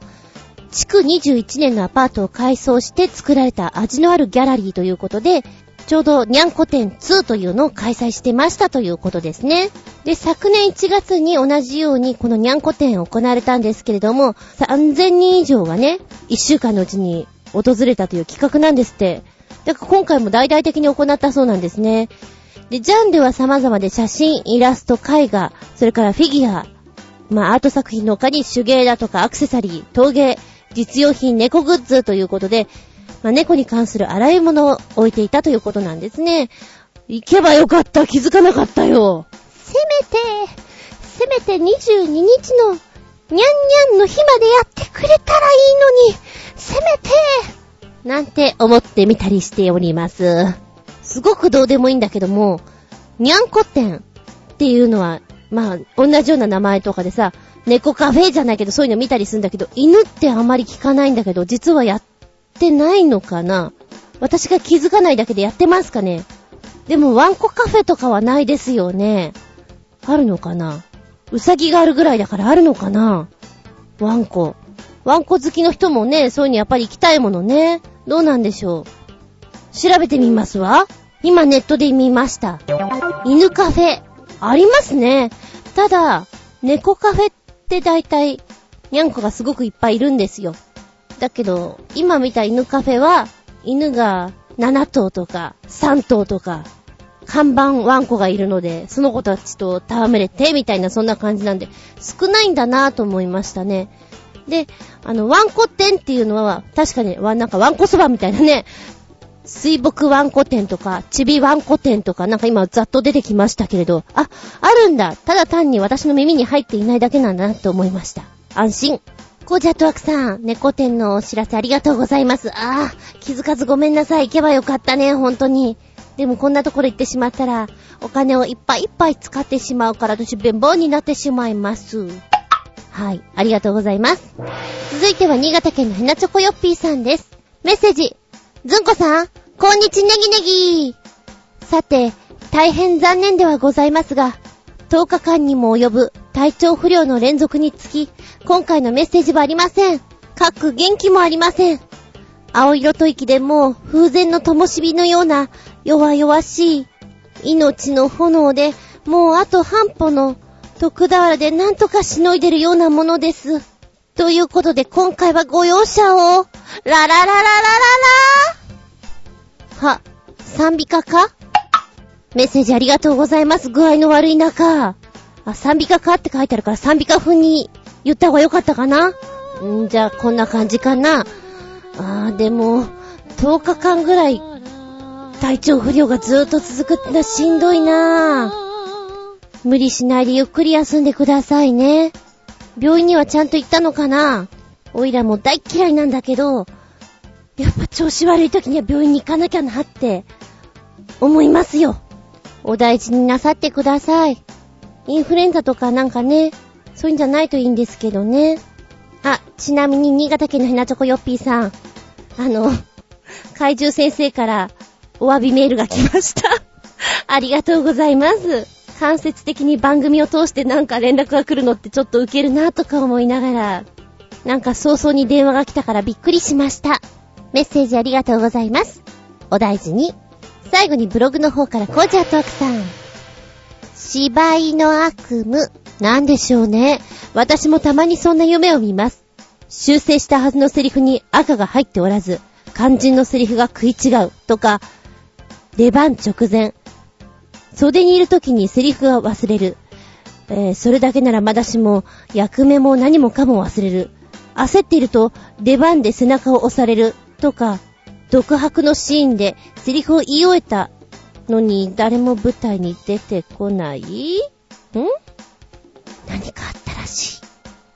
築21年のアパートを改装して作られた味のあるギャラリーということで、ちょうどにゃんこ展2というのを開催してましたということですね。で、昨年1月に同じようにこのにゃんこ展行われたんですけれども、3000人以上がね、1週間のうちに訪れたという企画なんですって。だから今回も大々的に行ったそうなんですね。で、ジャンルは様々で写真、イラスト、絵画、それからフィギュア、まあアート作品の他に手芸だとかアクセサリー、陶芸、実用品、猫グッズということで、まあ、猫に関する洗い物を置いていたということなんですね。行けばよかった、気づかなかったよ。せめて、せめて22日のにゃんにゃんの日までやってくれたらいいのに、せめて、なんて思ってみたりしております。すごくどうでもいいんだけども、にゃんこ店、っていうのは、まあ、同じような名前とかでさ、猫カフェじゃないけどそういうの見たりするんだけど、犬ってあまり聞かないんだけど、実はやってないのかな私が気づかないだけでやってますかねでもワンコカフェとかはないですよね。あるのかなうさぎがあるぐらいだからあるのかなワンコ。ワンコ好きの人もね、そういうのやっぱり行きたいものね。どうなんでしょう。調べてみますわ。今ネットで見ました。犬カフェ。ありますね。ただ、猫カフェって大体、にゃんこがすごくいっぱいいるんですよ。だけど、今見た犬カフェは、犬が7頭とか3頭とか看板ワンコがいるので、その子たちと戯れて、みたいなそんな感じなんで、少ないんだなぁと思いましたね。で、あの、ワンコ店っていうのは、確かに、わ、なんかワンコそばみたいなね、水木ワンコ店とか、ちびワンコ店とか、なんか今ざっと出てきましたけれど、あ、あるんだただ単に私の耳に入っていないだけなんだなと思いました。安心。コージャットワークさん、猫店のお知らせありがとうございます。ああ、気づかずごめんなさい。行けばよかったね、本当に。でもこんなところ行ってしまったら、お金をいっぱいいっぱい使ってしまうから私弁棒になってしまいます。はい、ありがとうございます。続いては新潟県のひなチョコヨッピーさんです。メッセージ。ずんこさん、こんにちネギネギさて、大変残念ではございますが、10日間にも及ぶ体調不良の連続につき、今回のメッセージはありません。各元気もありません。青色と息でもう風前の灯火のような弱々しい命の炎でもうあと半歩の徳俵でなんとかしのいでるようなものです。ということで今回はご容赦を。ラララララララは、賛美歌か？メッセージありがとうございます。具合の悪い中。あ、賛美歌かって書いてあるから賛美歌風に言った方がよかったかな？んじゃあこんな感じかな。あーでも、10日間ぐらい体調不良がずーっと続くってのはしんどいなぁ。無理しないでゆっくり休んでくださいね。病院にはちゃんと行ったのかな？おいらも大嫌いなんだけど、やっぱ調子悪い時には病院に行かなきゃなって、思いますよ。お大事になさってください。インフルエンザとかなんかね、そういうんじゃないといいんですけどね。あ、ちなみに新潟県のひなチョコヨッピーさん。あの、怪獣先生からお詫びメールが来ましたありがとうございます。間接的に番組を通してなんか連絡が来るのってちょっとウケるなとか思いながら、なんか早々に電話が来たからびっくりしました。メッセージありがとうございます。お大事に。最後にブログの方からコーチャートークさん。芝居の悪夢。なんでしょうね。私もたまにそんな夢を見ます。修正したはずのセリフに赤が入っておらず、肝心のセリフが食い違うとか、出番直前、袖にいる時にセリフが忘れる。えー、それだけならまだしも、役目も何もかも忘れる。焦っていると、出番で背中を押される。とか、独白のシーンでセリフを言い終えたのに誰も舞台に出てこない？ん？何かあったらしい。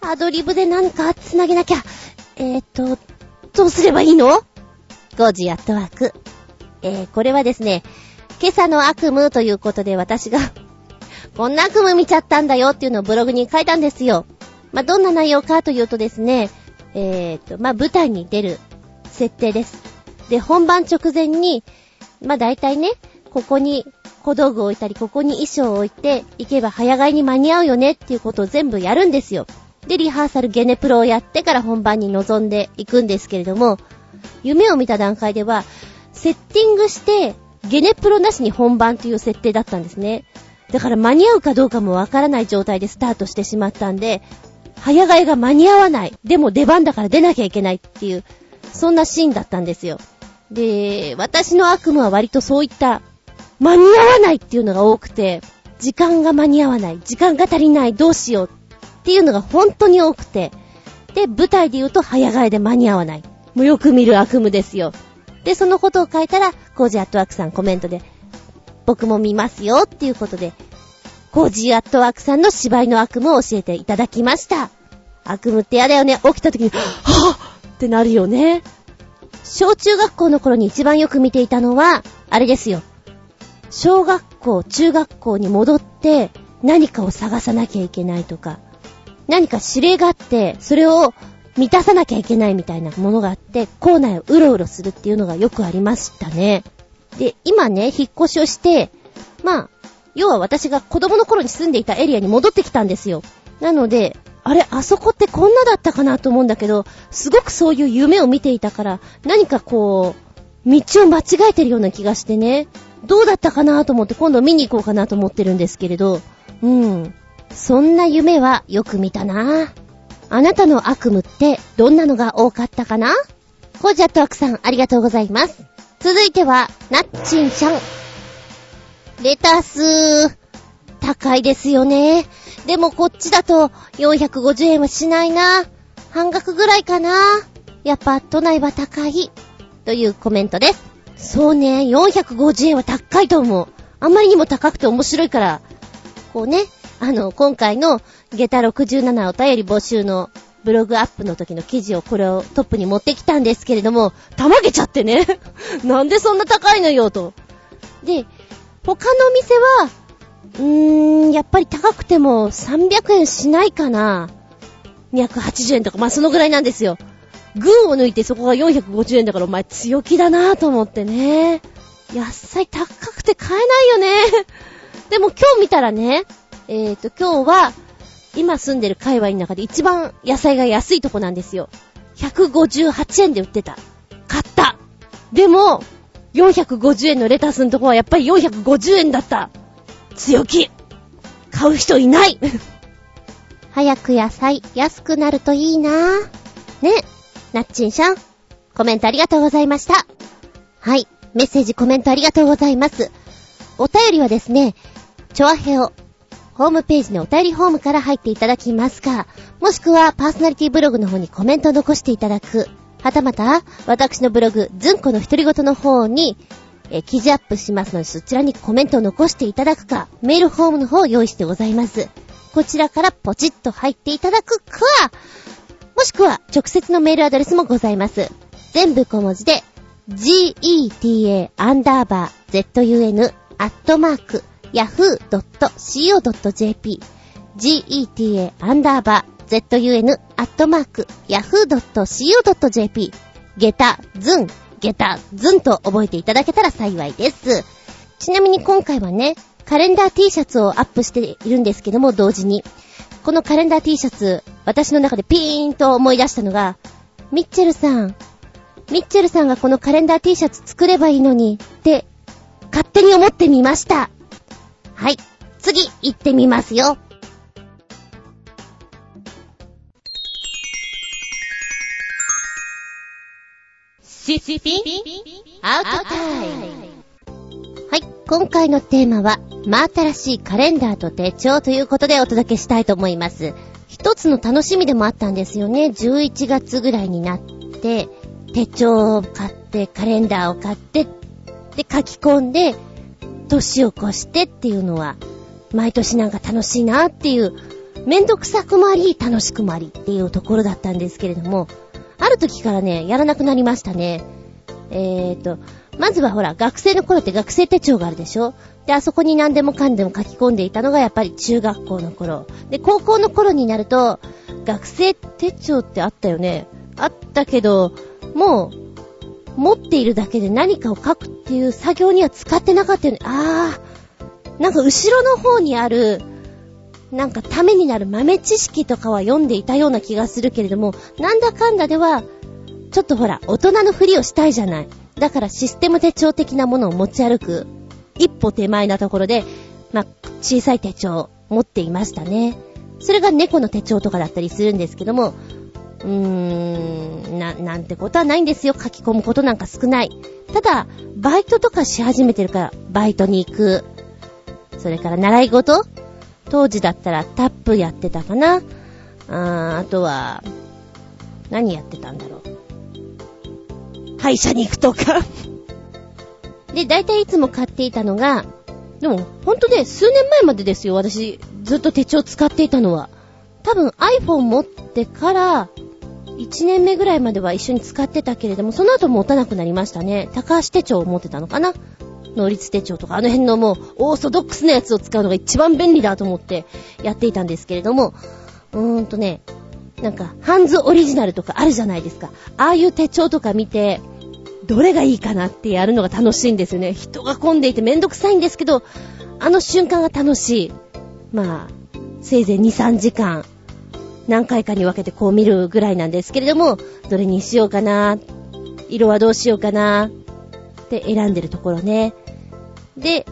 アドリブで何か繋げなきゃ。えーと、どうすればいいの ?5 時やっとワーク。えー、これはですね、今朝の悪夢ということで私が こんな悪夢見ちゃったんだよっていうのをブログに書いたんですよ。まあ、どんな内容かというとですね、えーと、まあ、舞台に出る設定です。で、本番直前に、まあ、大体ね、ここに小道具を置いたり、ここに衣装を置いて、行けば早替えに間に合うよねっていうことを全部やるんですよ。で、リハーサルゲネプロをやってから本番に臨んでいくんですけれども、夢を見た段階では、セッティングしてゲネプロなしに本番という設定だったんですね。だから間に合うかどうかもわからない状態でスタートしてしまったんで、早替えが間に合わない。でも出番だから出なきゃいけないっていう、そんなシーンだったんですよ。で、私の悪夢は割とそういった、間に合わないっていうのが多くて、時間が間に合わない、時間が足りない、どうしようっていうのが本当に多くて、で、舞台で言うと早替えで間に合わない。もうよく見る悪夢ですよ。で、そのことを書いたら、コージアットワークさんコメントで、僕も見ますよっていうことで、コージアットワークさんの芝居の悪夢を教えていただきました。悪夢って嫌だよね。起きた時に、はぁってなるよね。小中学校の頃に一番よく見ていたのは、あれですよ。小学校、中学校に戻って、何かを探さなきゃいけないとか、何か指令があって、それを満たさなきゃいけないみたいなものがあって、校内をうろうろするっていうのがよくありましたね。で、今ね、引っ越しをして、まあ、要は私が子供の頃に住んでいたエリアに戻ってきたんですよ。なので、あれ、あそこってこんなだったかなと思うんだけど、すごくそういう夢を見ていたから、何かこう、道を間違えてるような気がしてね、どうだったかなと思って今度見に行こうかなと思ってるんですけれど、うん。そんな夢はよく見たなあなたの悪夢ってどんなのが多かったかな？コージャットワークさんありがとうございます。続いては、ナッチンちゃん。レタス、高いですよね。でもこっちだと450円はしないな。半額ぐらいかな。やっぱ都内は高い。というコメントです。そうね、450円は高いと思う。あんまりにも高くて面白いから、こうね、あの、今回の下駄67お便り募集のブログアップの時の記事をこれをトップに持ってきたんですけれども、たまげちゃってね。なんでそんな高いのよ、と。で、他のお店は、うーん、やっぱり高くても300円しないかな。280円とか、まあそのぐらいなんですよ。群を抜いてそこが450円だからお前強気だなぁと思ってね。野菜高くて買えないよね。でも今日見たらね、えっ、ー、と今日は今住んでる界隈の中で一番野菜が安いとこなんですよ。158円で売ってた。買った。でも、450円のレタスのとこはやっぱり450円だった。強気。買う人いない。早く野菜安くなるといいなぁ。ね。なっちんしゃん。コメントありがとうございました。はい。メッセージコメントありがとうございます。お便りはですね、チョアヘオ、ホームページのお便りホームから入っていただきますか、もしくはパーソナリティブログの方にコメントを残していただく、はたまた、私のブログ、ズンコの独り言の方に、え記事アップしますので、そちらにコメントを残していただくか、メールフォームの方を用意してございます。こちらからポチッと入っていただくか、もしくは直接のメールアドレスもございます。全部小文字で、geta アンダーバー zun アットマーク yahoo.co.jp geta アンダーバー zun アットマーク yahoo.co.jp ゲタ、ズン、ゲタ、ズンと覚えていただけたら幸いです。ちなみに今回はね、カレンダー T シャツをアップしているんですけども、同時に。このカレンダー T シャツ、私の中でピーンと思い出したのが、ミッチェルさん、ミッチェルさんがこのカレンダー T シャツ作ればいいのに、って勝手に思ってみました。はい。次、行ってみますよ。シシピンアウトタイム。はい。今回のテーマは、真新しいカレンダーと手帳ということでお届けしたいと思います。一つの楽しみでもあったんですよね。11月ぐらいになって、手帳を買って、カレンダーを買って、で、書き込んで、年を越してっていうのは、毎年なんか楽しいなっていう、めんどくさくもあり、楽しくもありっていうところだったんですけれども、ある時からね、やらなくなりましたね。えーと、まずはほら、学生の頃って学生手帳があるでしょ？で、あそこに何でもかんでも書き込んでいたのがやっぱり中学校の頃。で、高校の頃になると、学生手帳ってあったよね。あったけど、もう、持っているだけで何かを書くっていう作業には使ってなかったよね。あー、なんか後ろの方にある、なんかためになる豆知識とかは読んでいたような気がするけれども、なんだかんだでは、ちょっとほら、大人のふりをしたいじゃない。だからシステム手帳的なものを持ち歩く、一歩手前なところで、まあ、小さい手帳を持っていましたね。それが猫の手帳とかだったりするんですけども、うーん、な、なんてことはないんですよ。書き込むことなんか少ない。ただ、バイトとかし始めてるから、バイトに行く。それから習い事？当時だったらタップやってたかな。あーあとは、何やってたんだろう。歯医者に行くとかで、大体いつも買っていたのが、でも、ほんとね、数年前までですよ、私、ずっと手帳使っていたのは。多分 iPhone 持ってから、1年目ぐらいまでは一緒に使ってたけれども、その後持たなくなりましたね。高橋手帳を持ってたのかな？能率手帳とか、あの辺のもう、オーソドックスなやつを使うのが一番便利だと思ってやっていたんですけれども、うーんとね、なんか、ハンズオリジナルとかあるじゃないですか。ああいう手帳とか見て、どれがいいかなってやるのが楽しいんですよね。人が混んでいてめんどくさいんですけど、あの瞬間が楽しい。まあ、せいぜい2、3時間、何回かに分けてこう見るぐらいなんですけれども、どれにしようかな、色はどうしようかな、って選んでるところね。で、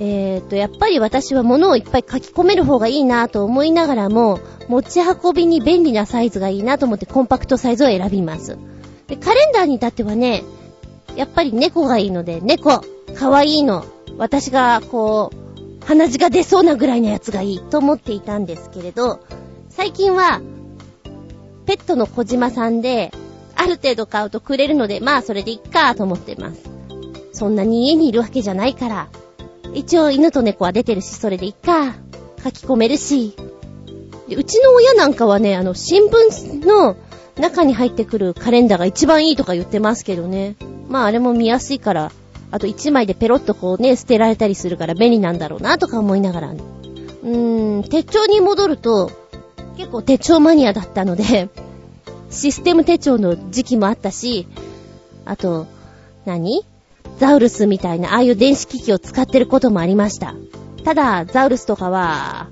えーと、やっぱり私は物をいっぱい書き込める方がいいなと思いながらも、持ち運びに便利なサイズがいいなと思ってコンパクトサイズを選びます。で、カレンダーに至ってはね、やっぱり猫がいいので、猫、かわいいの。私が、こう、鼻血が出そうなぐらいのやつがいいと思っていたんですけれど、最近は、ペットの小島さんで、ある程度買うとくれるので、まあそれでいっかと思ってます。そんなに家にいるわけじゃないから。一応犬と猫は出てるし、それでいっか。書き込めるし。うちの親なんかはね、あの、新聞の中に入ってくるカレンダーが一番いいとか言ってますけどね。まああれも見やすいから、あと一枚でペロッとこうね、捨てられたりするから便利なんだろうなとか思いながら、うーん、手帳に戻ると、結構手帳マニアだったので、システム手帳の時期もあったし、あと、何？ザウルスみたいな、ああいう電子機器を使ってることもありました。ただ、ザウルスとかは、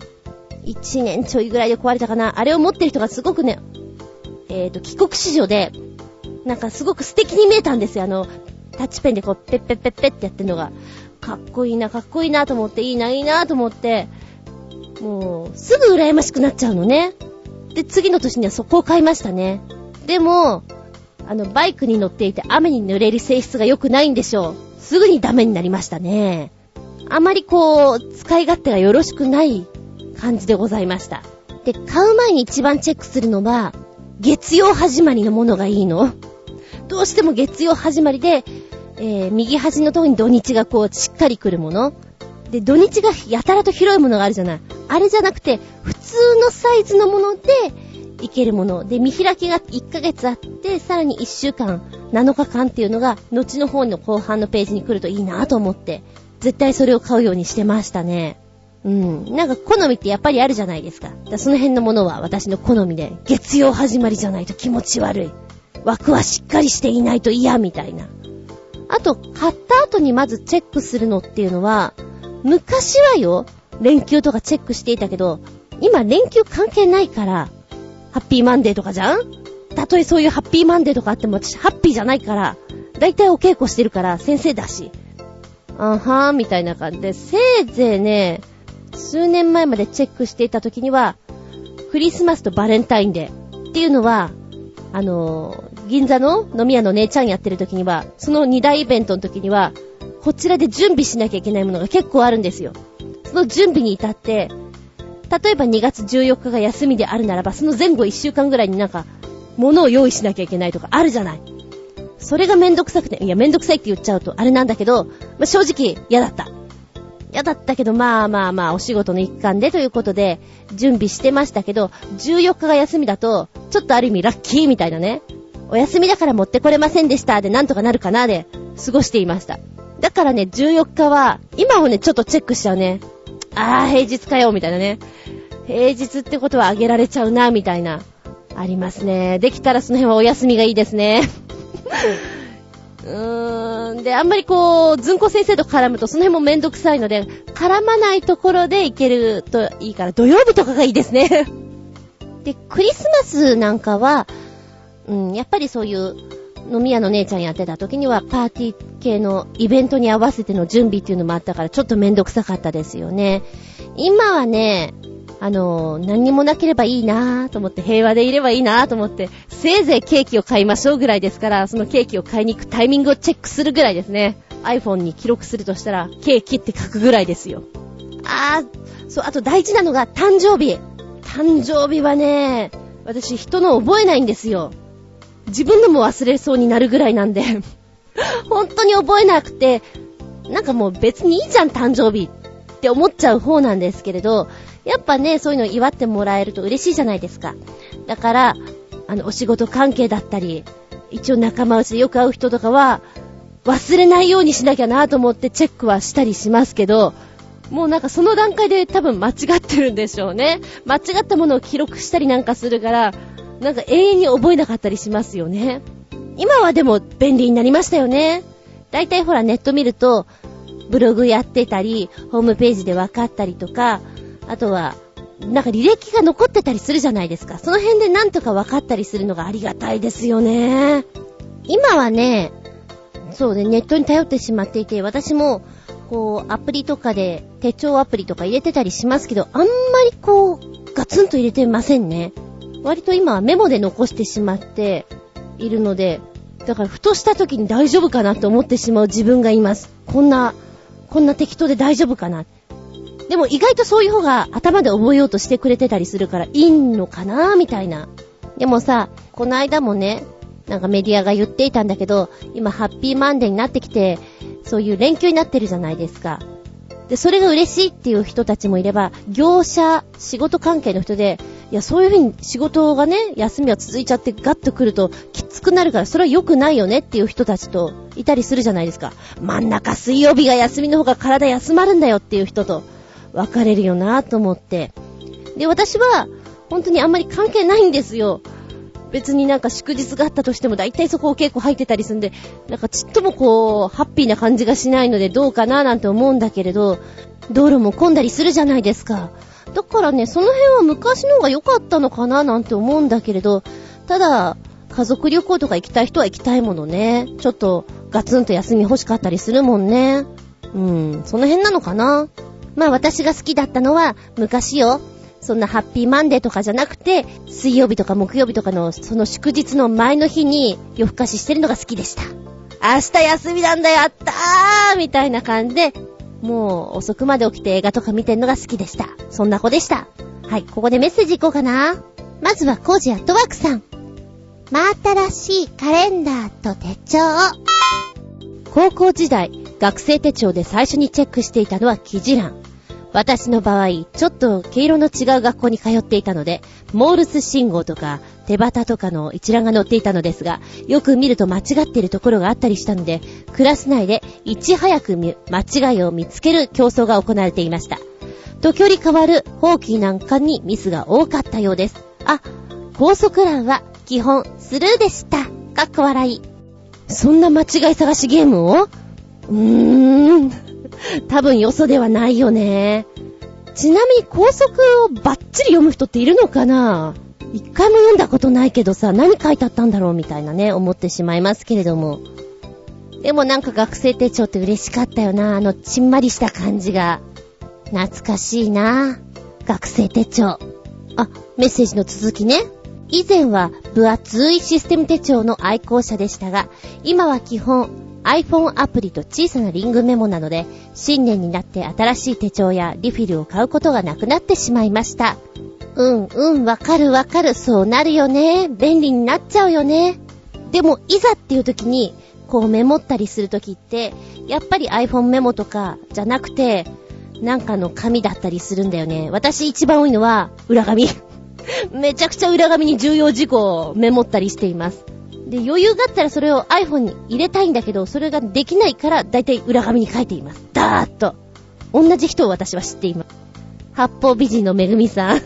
1年ちょいぐらいで壊れたかな。あれを持ってる人がすごくね、えっ、ー、と、帰国子女で、なんかすごく素敵に見えたんですよ。あの、タッチペンでこう、ペッペッペッペッってやってるのが。かっこいいな、かっこいいなと思って、いいな、いいなと思って、もう、すぐ羨ましくなっちゃうのね。で、次の年にはそこを買いましたね。でも、あの、バイクに乗っていて雨に濡れる性質が良くないんでしょう。すぐにダメになりましたね。あまりこう、使い勝手がよろしくない感じでございました。で、買う前に一番チェックするのは、月曜始まりのものがいいの。どうしても月曜始まりで、えー、右端のとこに土日がこう、しっかり来るもの。で、土日がやたらと広いものがあるじゃない。あれじゃなくて、普通のサイズのもので、いけるもの。で、見開きが1ヶ月あって、さらに1週間、7日間っていうのが、後の方の後半のページに来るといいなと思って、絶対それを買うようにしてましたね。うん。なんか好みってやっぱりあるじゃないですか。だその辺のものは私の好みで、月曜始まりじゃないと気持ち悪い。枠はしっかりしていないと嫌みたいな。あと、買った後にまずチェックするのっていうのは、昔はよ、連休とかチェックしていたけど、今連休関係ないから、ハッピーマンデーとかじゃん？たとえそういうハッピーマンデーとかあっても私ハッピーじゃないから、だいたいお稽古してるから先生だし。あはーみたいな感じで、せいぜいね、数年前までチェックしていた時には、クリスマスとバレンタインデーっていうのは、あのー、銀座の飲み屋の姉ちゃんやってる時には、その二大イベントの時には、こちらで準備しなきゃいけないものが結構あるんですよ。その準備に至って、例えば2月14日が休みであるならば、その前後1週間ぐらいになんか、物を用意しなきゃいけないとかあるじゃない。それがめんどくさくて、いやめんどくさいって言っちゃうとあれなんだけど、まあ、正直嫌だった。嫌だったけど、まあまあまあ、お仕事の一環でということで、準備してましたけど、14日が休みだと、ちょっとある意味ラッキーみたいなね。お休みだから持ってこれませんでしたで、なんとかなるかなで、過ごしていました。だからね、14日は、今をね、ちょっとチェックしちゃうね。あー、平日かよ、みたいなね。平日ってことはあげられちゃうな、みたいな。ありますね。できたらその辺はお休みがいいですね。うーん。で、あんまりこう、ずんこ先生と絡むとその辺もめんどくさいので、絡まないところで行けるといいから、土曜日とかがいいですね。で、クリスマスなんかは、うん、やっぱりそういう飲み屋の姉ちゃんやってた時にはパーティー系のイベントに合わせての準備っていうのもあったからちょっとめんどくさかったですよね。今はね、あの、何にもなければいいなぁと思って、平和でいればいいなぁと思って、せいぜいケーキを買いましょうぐらいですから、そのケーキを買いに行くタイミングをチェックするぐらいですね。iPhone に記録するとしたら、ケーキって書くぐらいですよ。あー、そう、あと大事なのが誕生日。誕生日はね、私人の覚えないんですよ。自分でも忘れそうになるぐらいなんで本当に覚えなくて、なんかもう別にいいじゃん誕生日って思っちゃう方なんですけれど、やっぱね、そういうの祝ってもらえると嬉しいじゃないですか。だから、あの、お仕事関係だったり、一応仲間内でよく会う人とかは、忘れないようにしなきゃなと思ってチェックはしたりしますけど、もうなんかその段階で多分間違ってるんでしょうね。間違ったものを記録したりなんかするから、なんか永遠に覚えなかったりしますよね。今はでも便利になりましたよね。だいたいほらネット見ると、ブログやってたり、ホームページで分かったりとか、あとは、なんか履歴が残ってたりするじゃないですか。その辺でなんとか分かったりするのがありがたいですよね。今はね、そうね、ネットに頼ってしまっていて、私も、こう、アプリとかで、手帳アプリとか入れてたりしますけど、あんまりこう、ガツンと入れてませんね。割と今メモで残してしまっているので、だからふとした時に大丈夫かなって思ってしまう自分がいます。こんな、こんな適当で大丈夫かな。でも意外とそういう方が頭で覚えようとしてくれてたりするからいいのかなみたいな。でもさ、この間もね、なんかメディアが言っていたんだけど、今ハッピーマンデーになってきて、そういう連休になってるじゃないですか。で、それが嬉しいっていう人たちもいれば、業者、仕事関係の人で、いや、そういうふうに仕事がね、休みは続いちゃってガッと来るときつくなるから、それは良くないよねっていう人たちといたりするじゃないですか。真ん中水曜日が休みの方が体休まるんだよっていう人と分かれるよなと思って。で、私は、本当にあんまり関係ないんですよ。別になんか祝日があったとしても大体そこを結構入ってたりするんで、なんかちっともこう、ハッピーな感じがしないのでどうかななんて思うんだけれど、道路も混んだりするじゃないですか。だからね、その辺は昔の方が良かったのかななんて思うんだけれど、ただ、家族旅行とか行きたい人は行きたいものね。ちょっとガツンと休み欲しかったりするもんね。うん、その辺なのかな。まあ私が好きだったのは昔よ。そんなハッピーマンデーとかじゃなくて、水曜日とか木曜日とかのその祝日の前の日に夜更かししてるのが好きでした。明日休みなんだよ、あったーみたいな感じで、もう遅くまで起きて映画とか見てんのが好きでした。そんな子でした。はい、ここでメッセージいこうかな。まずはコージアットワークさん。真新しいカレンダーと手帳。高校時代、学生手帳で最初にチェックしていたのは記事欄。私の場合、ちょっと毛色の違う学校に通っていたので、モールス信号とか手旗とかの一覧が載っていたのですが、よく見ると間違っているところがあったりしたので、クラス内でいち早く間違いを見つける競争が行われていました。時折変わる放棄なんかにミスが多かったようです。あ、高速欄は基本スルーでした。かっこ笑い。そんな間違い探しゲームを？うーん。多分よそではないよね。ちなみに高速をバッチリ読む人っているのかな？一回も読んだことないけどさ、何書いてあったんだろうみたいなね、思ってしまいますけれども。でもなんか学生手帳って嬉しかったよな、あのちんまりした感じが。懐かしいな。学生手帳。あ、メッセージの続きね。以前は分厚いシステム手帳の愛好者でしたが、今は基本 iPhone アプリと小さなリングメモなので、新年になって新しい手帳やリフィルを買うことがなくなってしまいました。うんうん、わかるわかる、そうなるよね。便利になっちゃうよね。でも、いざっていう時に、こうメモったりする時って、やっぱり iPhone メモとかじゃなくて、なんかの紙だったりするんだよね。私一番多いのは、裏紙。めちゃくちゃ裏紙に重要事項をメモったりしています。で、余裕があったらそれを iPhone に入れたいんだけど、それができないから、だいたい裏紙に書いています。ダーッと。同じ人を私は知っています。八方美人のめぐみさん。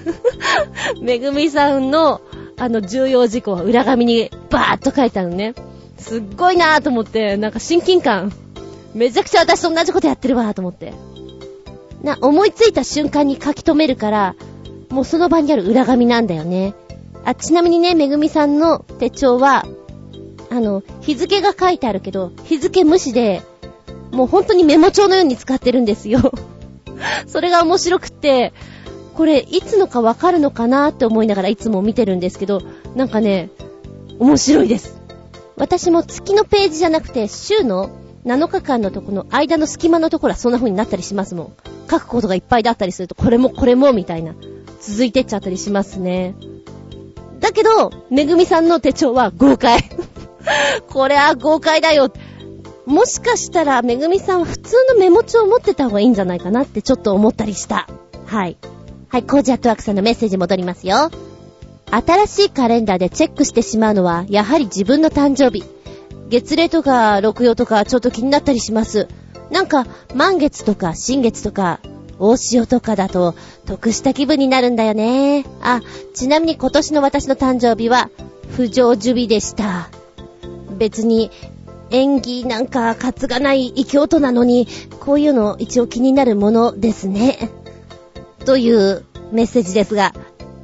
めぐみさんの、あの、重要事項は裏紙にバーッと書いてあるのね。すっごいなぁと思って、なんか親近感。めちゃくちゃ私と同じことやってるわぁと思って。な、思いついた瞬間に書き留めるから、もうその場にある裏紙なんだよね。あ、ちなみにね、めぐみさんの手帳は、あの、日付が書いてあるけど、日付無視で、もう本当にメモ帳のように使ってるんですよ。それが面白くって、これ、いつのかわかるのかなって思いながらいつも見てるんですけど、なんかね、面白いです。私も月のページじゃなくて、週の7日間のとこの間の隙間のところはそんな風になったりしますもん。書くことがいっぱいだったりすると、これもこれもみたいな、続いてっちゃったりしますね。だけど、めぐみさんの手帳は豪快。これは豪快だよ。もしかしたら、めぐみさんは普通のメモ帳を持ってた方がいいんじゃないかなってちょっと思ったりした。はい。はい、コージアットワークさんのメッセージ戻りますよ。新しいカレンダーでチェックしてしまうのは、やはり自分の誕生日。月齢とか六曜とかちょっと気になったりします。なんか、満月とか新月とか、大潮とかだと、得した気分になるんだよね。あ、ちなみに今年の私の誕生日は、不成就日でした。別に、演技なんか担がない異教徒なのに、こういうの一応気になるものですね。というメッセージですが、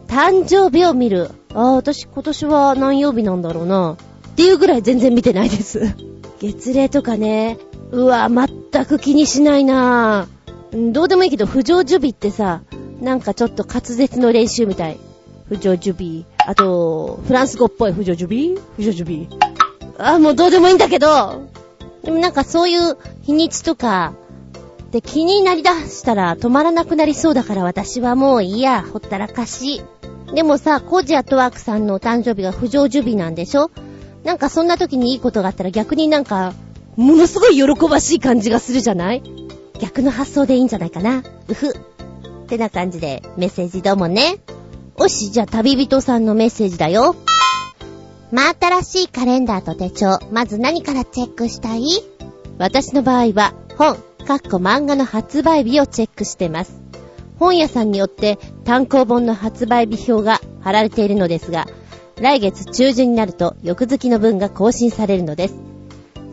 誕生日を見る。ああ、私今年は何曜日なんだろうな。っていうぐらい全然見てないです。月齢とかね。うわ、全く気にしないなどうでもいいけど、不成就日ってさ、なんかちょっと滑舌の練習みたい。不成就日。あと、フランス語っぽい不成就日不成就日。あもうどうでもいいんだけど、でもなんかそういう日にちとか、で気になりだしたら止まらなくなりそうだから私はもういいや、ほったらかし。でもさ、コジアットワークさんのお誕生日が不成就日なんでしょ？なんかそんな時にいいことがあったら逆になんか、ものすごい喜ばしい感じがするじゃない？逆の発想でいいんじゃないかな？うふ。ってな感じでメッセージどうもね。おし、じゃあ旅人さんのメッセージだよ。真新しいカレンダーと手帳、まず何からチェックしたい？私の場合は、本、かっこ漫画の発売日をチェックしてます。本屋さんによって単行本の発売日表が貼られているのですが、来月中旬になると翌月の分が更新されるのです。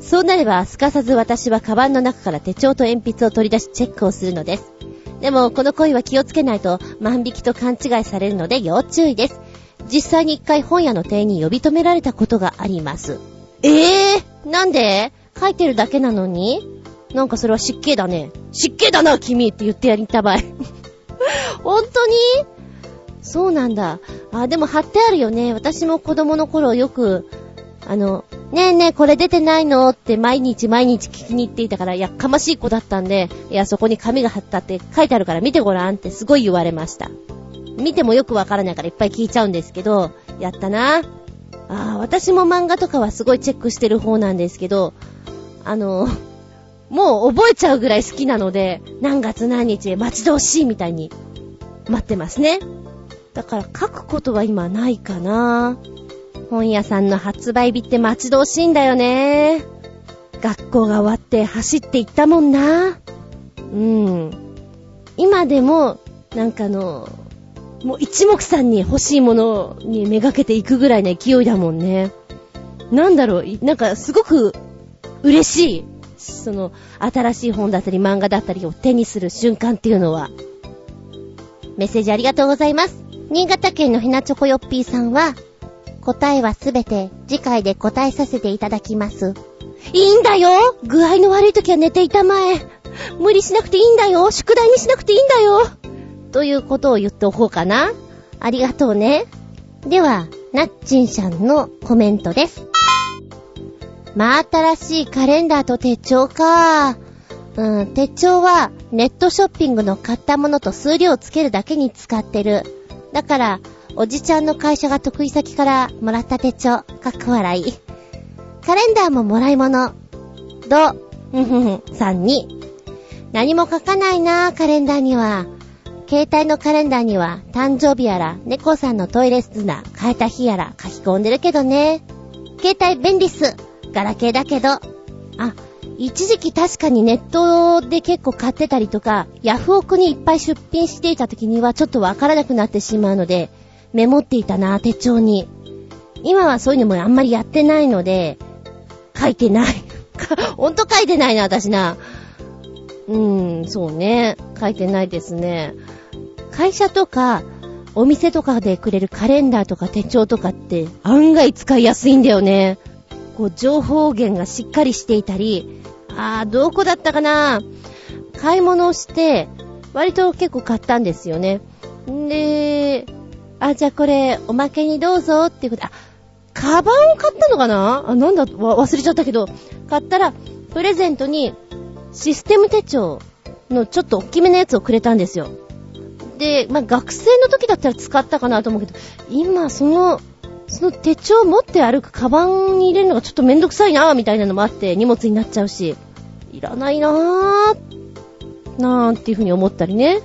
そうなれば、すかさず私はカバンの中から手帳と鉛筆を取り出しチェックをするのです。でも、この恋は気をつけないと万引きと勘違いされるので要注意です。実際に一回本屋の店員に呼び止められたことがあります。ええー、なんで？書いてるだけなのに？なんかそれは失敬だね。失敬だな、君って言ってやりたまえ。本当に？そうなんだ。あ、でも貼ってあるよね。私も子供の頃よく、あの、ねえねえ、これ出てないのって毎日毎日聞きに行っていたから、やっかましい子だったんで、いや、そこに紙が貼ったって書いてあるから見てごらんってすごい言われました。見てもよくわからないからいっぱい聞いちゃうんですけど、やったな。ああ、私も漫画とかはすごいチェックしてる方なんですけど、あの、もう覚えちゃうぐらい好きなので、何月何日待ち遠しいみたいに待ってますね。だから書くことは今ないかな。本屋さんの発売日って待ち遠しいんだよね。学校が終わって走って行ったもんな。うん。今でも、なんかの、もう一目散に欲しいものにめがけていくぐらいの勢いだもんね。なんだろう、いなんかすごく嬉しい。その、新しい本だったり漫画だったりを手にする瞬間っていうのは。メッセージありがとうございます。新潟県のひなチョコヨッピーさんは、答えはすべて次回で答えさせていただきます。いいんだよ具合の悪い時は寝ていたまえ。無理しなくていいんだよ宿題にしなくていいんだよということを言っておこうかな。ありがとうね。では、なっちんさんのコメントです。まあ、新しいカレンダーと手帳か。うん、手帳はネットショッピングの買ったものと数量をつけるだけに使ってる。だから、おじちゃんの会社が得意先からもらった手帳、かっこ笑い。カレンダーももらい物。ど、ふふふ、さんに。何も書かないなカレンダーには。携帯のカレンダーには、誕生日やら、猫さんのトイレ砂、変えた日やら書き込んでるけどね。携帯便利っす。ガラケーだけど。あ、一時期確かにネットで結構買ってたりとか、ヤフオクにいっぱい出品していた時にはちょっとわからなくなってしまうので、メモっていたな、手帳に。今はそういうのもあんまりやってないので、書いてない。ほんと書いてないな、私な。うーん、そうね。書いてないですね。会社とか、お店とかでくれるカレンダーとか手帳とかって案外使いやすいんだよね。こう、情報源がしっかりしていたり、あー、どこだったかな買い物をして、割と結構買ったんですよね。んで、あ、じゃあこれ、おまけにどうぞっていうこと、あ、カバンを買ったのかな？あ、なんだ、忘れちゃったけど、買ったら、プレゼントに、システム手帳のちょっと大きめのやつをくれたんですよ。で、まあ、学生の時だったら使ったかなと思うけど、今、その、その手帳持って歩くカバンに入れるのがちょっとめんどくさいな、みたいなのもあって、荷物になっちゃうし、いらないなぁ、なーっていうふうに思ったりね。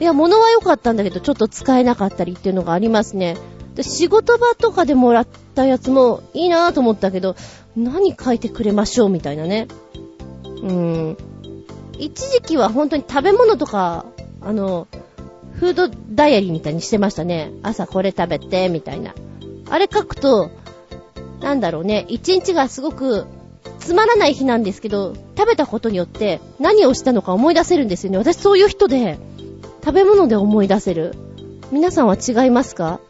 いや、物は良かったんだけど、ちょっと使えなかったりっていうのがありますね。で仕事場とかでもらったやつもいいなぁと思ったけど、何書いてくれましょうみたいなね。うん。一時期は本当に食べ物とか、あの、フードダイアリーみたいにしてましたね。朝これ食べて、みたいな。あれ書くと、なんだろうね、一日がすごくつまらない日なんですけど、食べたことによって何をしたのか思い出せるんですよね。私そういう人で、食べ物で思い出せる。皆さんは違いますか？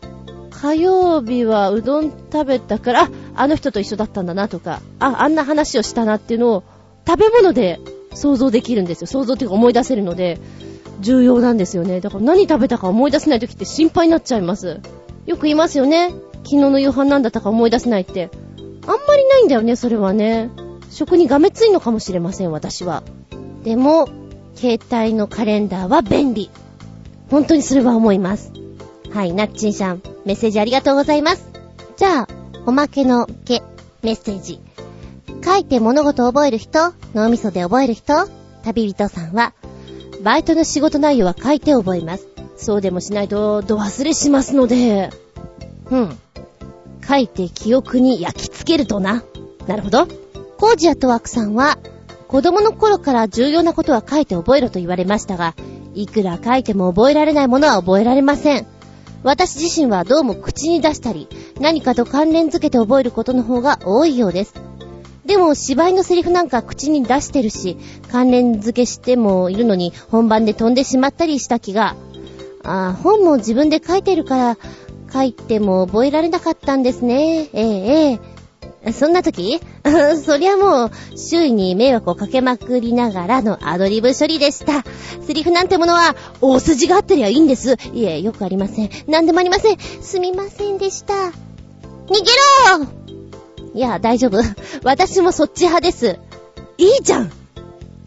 火曜日はうどん食べたから、あ、あの人と一緒だったんだなとか、あ、あんな話をしたなっていうのを食べ物で想像できるんですよ。想像っていうか思い出せるので、重要なんですよね。だから何食べたか思い出せない時って心配になっちゃいます。よく言いますよね。昨日の夕飯なんだったか思い出せないって。あんまりないんだよね、それはね。食にがめついのかもしれません、私は。でも、携帯のカレンダーは便利。本当にそれは思います。はい、ナッチンさん、メッセージありがとうございます。じゃあ、おまけのけ、メッセージ。書いて物事を覚える人、脳みそで覚える人、旅人さんは、バイトの仕事内容は書いて覚えます。そうでもしないと、ど忘れしますので、うん。書いて記憶に焼き付けるとな。なるほど。コージアトワークさんは、子供の頃から重要なことは書いて覚えろと言われましたが、いくら書いても覚えられないものは覚えられません。私自身はどうも口に出したり、何かと関連づけて覚えることの方が多いようです。でも芝居のセリフなんか口に出してるし、関連付けしてもいるのに本番で飛んでしまったりした気が、あ本も自分で書いてるから、書いても覚えられなかったんですね。ええええ。そんな時？そりゃもう、周囲に迷惑をかけまくりながらのアドリブ処理でした。セリフなんてものは、大筋があってりゃいいんです。いえ、よくありません。なんでもありません。すみませんでした。逃げろいや、大丈夫。私もそっち派です。いいじゃん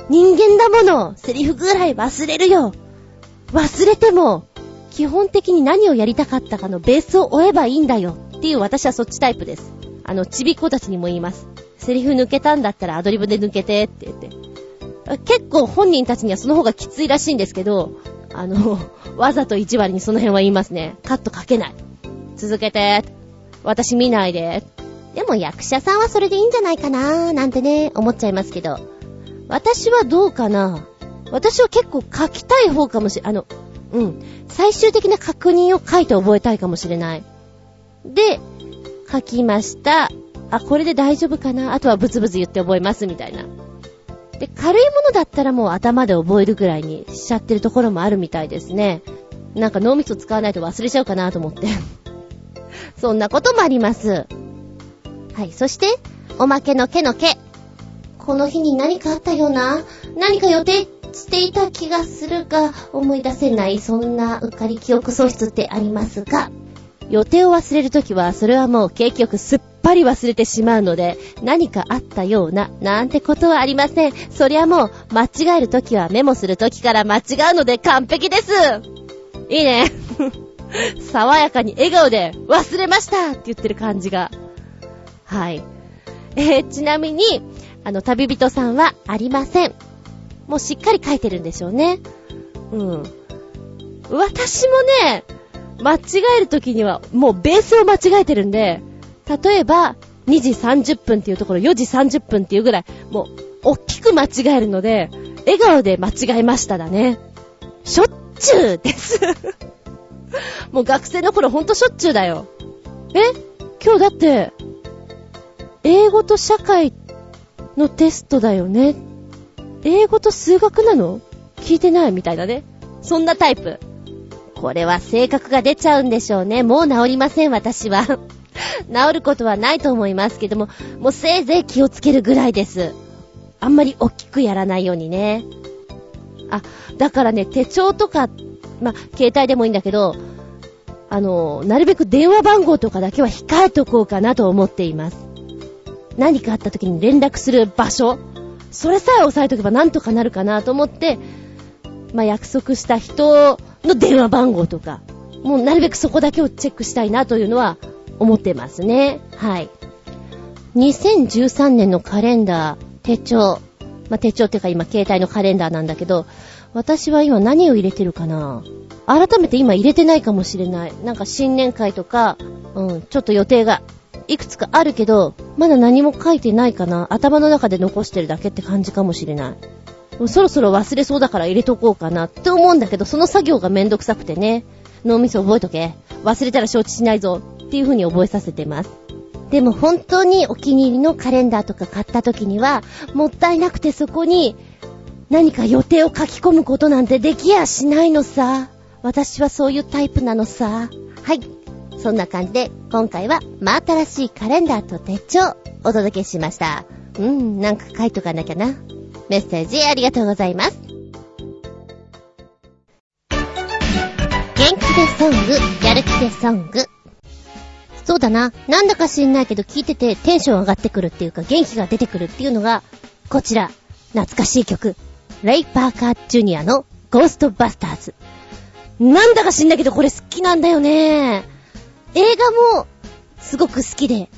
人間だものセリフぐらい忘れるよ忘れても、基本的に何をやりたかったかのベースを追えばいいんだよっていう私はそっちタイプです。あの、ちびっ子たちにも言います。セリフ抜けたんだったらアドリブで抜けてって言って。結構本人たちにはその方がきついらしいんですけど、あの、わざと一割にその辺は言いますね。カットかけない。続けて。私見ないで。でも役者さんはそれでいいんじゃないかなーなんてね、思っちゃいますけど。私はどうかな私は結構書きたい方かもしれ、あの、うん。最終的な確認を書いて覚えたいかもしれない。で、書きました。あ、これで大丈夫かなあとはブツブツ言って覚えますみたいな。で、軽いものだったらもう頭で覚えるぐらいにしちゃってるところもあるみたいですね。なんか脳みそ使わないと忘れちゃうかなと思って。そんなこともあります。はい、そして、おまけの毛の毛。この日に何かあったような？何か予定していた気がするが、思い出せない、そんなうっかり記憶喪失ってありますが、予定を忘れるときは、それはもう結局すっぱり忘れてしまうので、何かあったような、なんてことはありません。そりゃもう、間違えるときはメモするときから間違うので完璧ですいいね。爽やかに笑顔で、忘れましたって言ってる感じが。はい。えー、ちなみに、あの、旅人さんはありません。もうしっかり書いてるんでしょうね。うん。私もね、間違えるときには、もうベースを間違えてるんで、例えば、2時30分っていうところ、4時30分っていうぐらい、もう、大きく間違えるので、笑顔で間違えましただね。しょっちゅうです もう学生の頃ほんとしょっちゅうだよ。え？今日だって、英語と社会のテストだよね。英語と数学なの？聞いてない？みたいなね。そんなタイプ。これは性格が出ちゃうんでしょうね。もう治りません、私は。治ることはないと思いますけども、もうせいぜい気をつけるぐらいです。あんまり大きくやらないようにね。あ、だからね、手帳とか、ま、携帯でもいいんだけど、あの、なるべく電話番号とかだけは控えておこうかなと思っています。何かあった時に連絡する場所、それさえ押さえとけばなんとかなるかなと思って、まあ、約束した人の電話番号とか、もうなるべくそこだけをチェックしたいなというのは思ってますね。はい。2013年のカレンダー、手帳、まあ、手帳っていうか今携帯のカレンダーなんだけど、私は今何を入れてるかな改めて今入れてないかもしれない。なんか新年会とか、うん、ちょっと予定がいくつかあるけど、まだ何も書いてないかな。頭の中で残してるだけって感じかもしれない。そろそろ忘れそうだから入れとこうかなって思うんだけど、その作業がめんどくさくてね。脳みそ覚えとけ。忘れたら承知しないぞ。っていう風に覚えさせてます。でも本当にお気に入りのカレンダーとか買った時には、もったいなくてそこに何か予定を書き込むことなんてできやしないのさ。私はそういうタイプなのさ。はい。そんな感じで、今回は真新しいカレンダーと手帳お届けしました。うん、なんか書いとかなきゃな。メッセージありがとうございます。元気でソング、やる気でソング。そうだな。なんだか知んないけど聞いててテンション上がってくるっていうか元気が出てくるっていうのが、こちら。懐かしい曲。レイ・パーカー・ジュニアのゴーストバスターズ。なんだか知んないけどこれ好きなんだよね。映画もすごく好きで、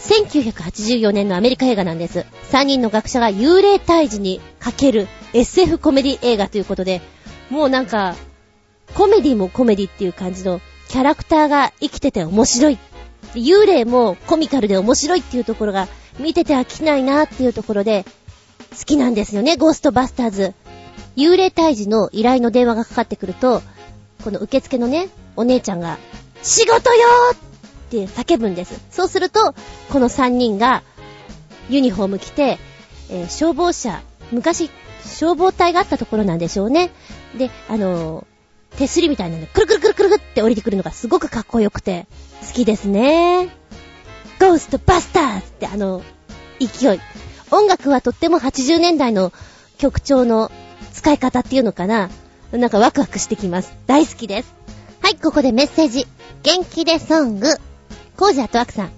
1984年のアメリカ映画なんです。3人の学者が幽霊退治にかける SF コメディ映画ということで、もうなんか、コメディもコメディっていう感じのキャラクターが生きてて面白い幽霊もコミカルで面白いっていうところが見てて飽きないなっていうところで好きなんですよね、ゴーストバスターズ。幽霊退治の依頼の電話がかかってくると、この受付のね、お姉ちゃんが、仕事よって叫ぶんです。そうすると、この3人がユニフォーム着て、えー、消防車、昔消防隊があったところなんでしょうね。で、あのー、手すりみたいなんで、くるくるくるくるって降りてくるのがすごくかっこよくて、好きですね。ゴーストバスターズってあの、勢い。音楽はとっても80年代の曲調の使い方っていうのかな。なんかワクワクしてきます。大好きです。はい、ここでメッセージ。元気でソング。コージアトワクさん。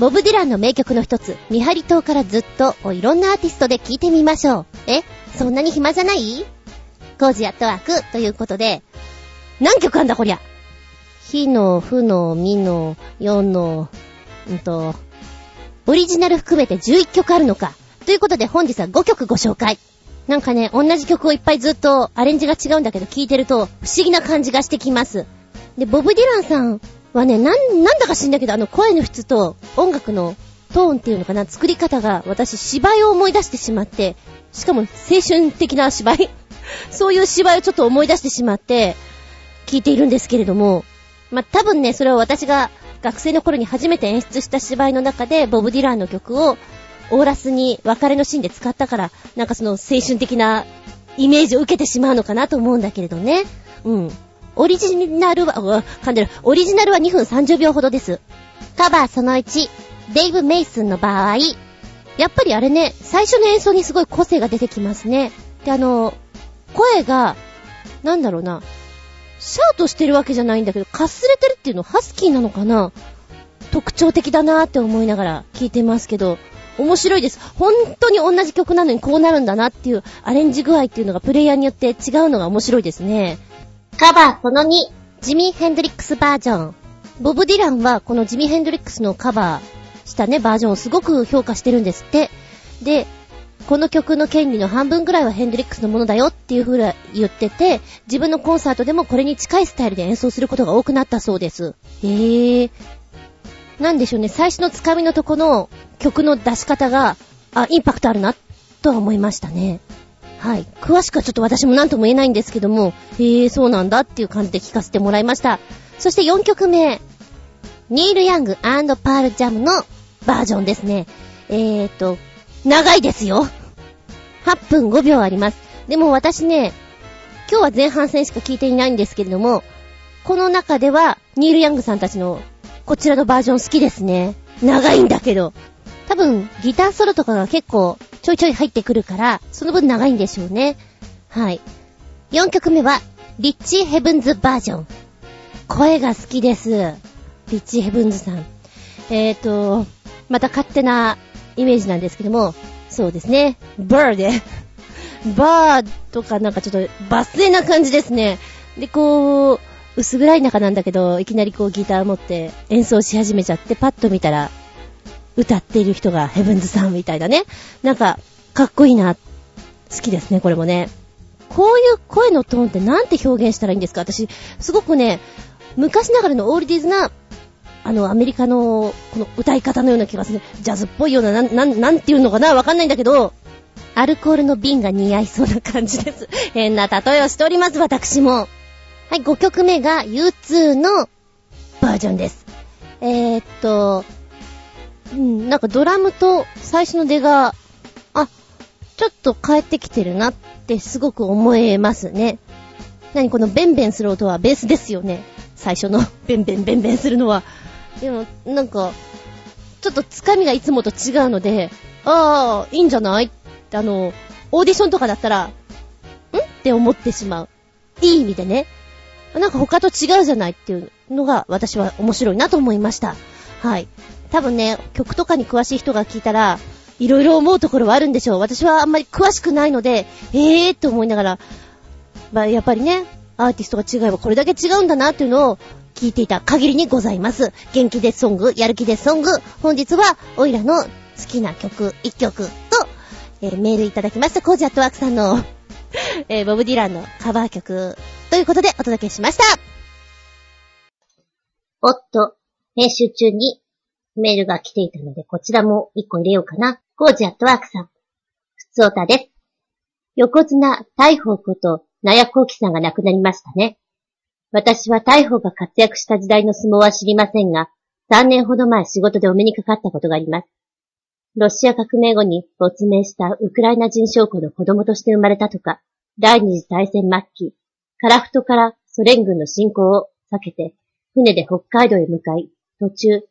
ボブ・ディランの名曲の一つ、見張り島からずっとをいろんなアーティストで聴いてみましょう。えそんなに暇じゃない？コージアトワークということで、何曲あんだこりゃ？火の、負の、みの、4の、うんと、オリジナル含めて11曲あるのか。ということで本日は5曲ご紹介。なんかね、同じ曲をいっぱいずっとアレンジが違うんだけど聴いてると不思議な感じがしてきます。で、ボブ・ディランさんはね、なん、なんだか知んだけどあの声の質と音楽のトーンっていうのかな、作り方が私芝居を思い出してしまって、しかも青春的な芝居 そういう芝居をちょっと思い出してしまって、聞いているんですけれども、まあ、多分ね、それは私が学生の頃に初めて演出した芝居の中で、ボブ・ディランの曲をオーラスに別れのシーンで使ったから、なんかその青春的なイメージを受けてしまうのかなと思うんだけれどね。うん。オリジナルは、うわ噛んでる。オリジナルは2分30秒ほどです。カバーその1、デイブ・メイスンの場合、やっぱりあれね、最初の演奏にすごい個性が出てきますね。で、あの、声が、なんだろうな、シャーとしてるわけじゃないんだけど、かすれてるっていうのハスキーなのかな？特徴的だなーって思いながら聞いてますけど、面白いです。本当に同じ曲なのにこうなるんだなっていうアレンジ具合っていうのがプレイヤーによって違うのが面白いですね。カバーその2、ジミー・ヘンドリックスバージョン。ボブ・ディランはこのジミー・ヘンドリックスのカバーしたね、バージョンをすごく評価してるんですって。で、この曲の権利の半分ぐらいはヘンドリックスのものだよっていう風に言ってて、自分のコンサートでもこれに近いスタイルで演奏することが多くなったそうです。へぇー。なんでしょうね、最初のつかみのとこの曲の出し方が、あ、インパクトあるな、とは思いましたね。はい。詳しくはちょっと私も何とも言えないんですけども、へえ、そうなんだっていう感じで聞かせてもらいました。そして4曲目、ニール・ヤングパール・ジャムのバージョンですね。えーと、長いですよ。8分5秒あります。でも私ね、今日は前半戦しか聞いていないんですけれども、この中では、ニール・ヤングさんたちの、こちらのバージョン好きですね。長いんだけど。多分、ギターソロとかが結構、ちょいちょい入ってくるから、その分長いんでしょうね。はい。4曲目は、リッチー・ヘブンズバージョン。声が好きです。リッチー・ヘブンズさん。えーと、また勝手なイメージなんですけども、そうですね。バーで、バーとかなんかちょっとバス停な感じですね。で、こう、薄暗い中なんだけど、いきなりこうギター持って演奏し始めちゃって、パッと見たら、歌っている人がヘブンズさんみたいだね。なんか、かっこいいな好きですね、これもね。こういう声のトーンってなんて表現したらいいんですか？私、すごくね、昔ながらのオールディーズな、あの、アメリカの、この歌い方のような気がする。ジャズっぽいような、なん、なん、なんていうのかな？わかんないんだけど、アルコールの瓶が似合いそうな感じです。変な例えをしております、私も。はい、5曲目が U2 のバージョンです。えー、っと、うん、なんかドラムと最初の出が、あ、ちょっと変えてきてるなってすごく思えますね。何このベンベンする音はベースですよね。最初のベンベンベンベンするのは。でも、なんか、ちょっとつかみがいつもと違うので、ああ、いいんじゃない？あの、オーディションとかだったら、ん？って思ってしまう。いい意味でね。なんか他と違うじゃないっていうのが私は面白いなと思いました。はい。多分ね、曲とかに詳しい人が聞いたら、いろいろ思うところはあるんでしょう。私はあんまり詳しくないので、えーって思いながら、まあやっぱりね、アーティストが違えばこれだけ違うんだなっていうのを聞いていた限りにございます。元気でソング、やる気でソング。本日は、オイラの好きな曲1曲と、えー、メールいただきました、コージアットワークさんの えー、ボブ・ディランのカバー曲ということでお届けしました。おっと、編集中にメールが来ていたので、こちらも1個入れようかな。コージアットワークさん。ふつおたです。横綱大宝こと納谷幸喜さんが亡くなりましたね。私は大宝が活躍した時代の相撲は知りませんが、3年ほど前仕事でお目にかかったことがあります。ロシア革命後に没命したウクライナ人将校の子供として生まれたとか、第二次大戦末期、カラフトからソ連軍の侵攻を避けて、船で北海道へ向かい、途中、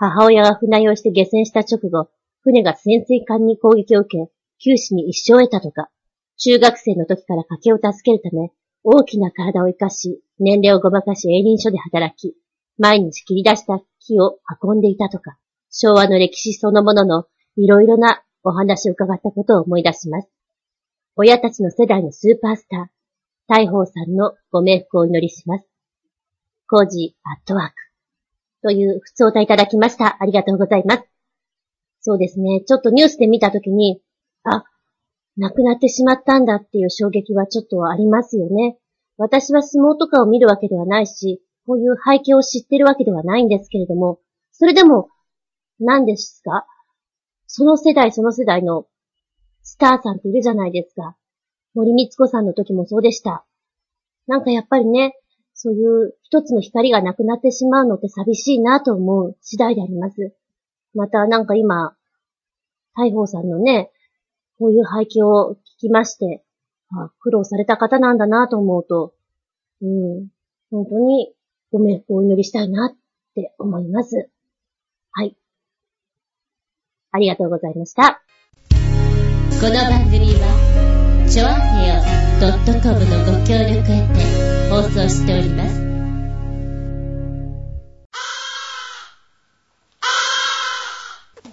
母親が船酔いして下船した直後、船が潜水艦に攻撃を受け、九死に一生を得たとか、中学生の時から家計を助けるため、大きな体を生かし、年齢をごまかし営林所で働き、毎日切り出した木を運んでいたとか、昭和の歴史そのもののいろいろなお話を伺ったことを思い出します。親たちの世代のスーパースター、大鵬さんのご冥福をお祈りします。コージーアットワーク。というふつおたいただきました。ありがとうございます。そうですね。ちょっとニュースで見たときに、あ、亡くなってしまったんだっていう衝撃はちょっとありますよね。私は相撲とかを見るわけではないし、こういう背景を知ってるわけではないんですけれども、それでも、何ですか？その世代その世代のスターさんっているじゃないですか。森光子さんの時もそうでした。なんかやっぱりね、そういう一つの光がなくなってしまうのって寂しいなと思う次第であります。またなんか今、大宝さんのね、こういう背景を聞きまして、あ苦労された方なんだなと思うと、うん、本当にご冥福をお祈りしたいなって思います。はい。ありがとうございました。この番組は、ちょあへよ .com のご協力へて放送しております。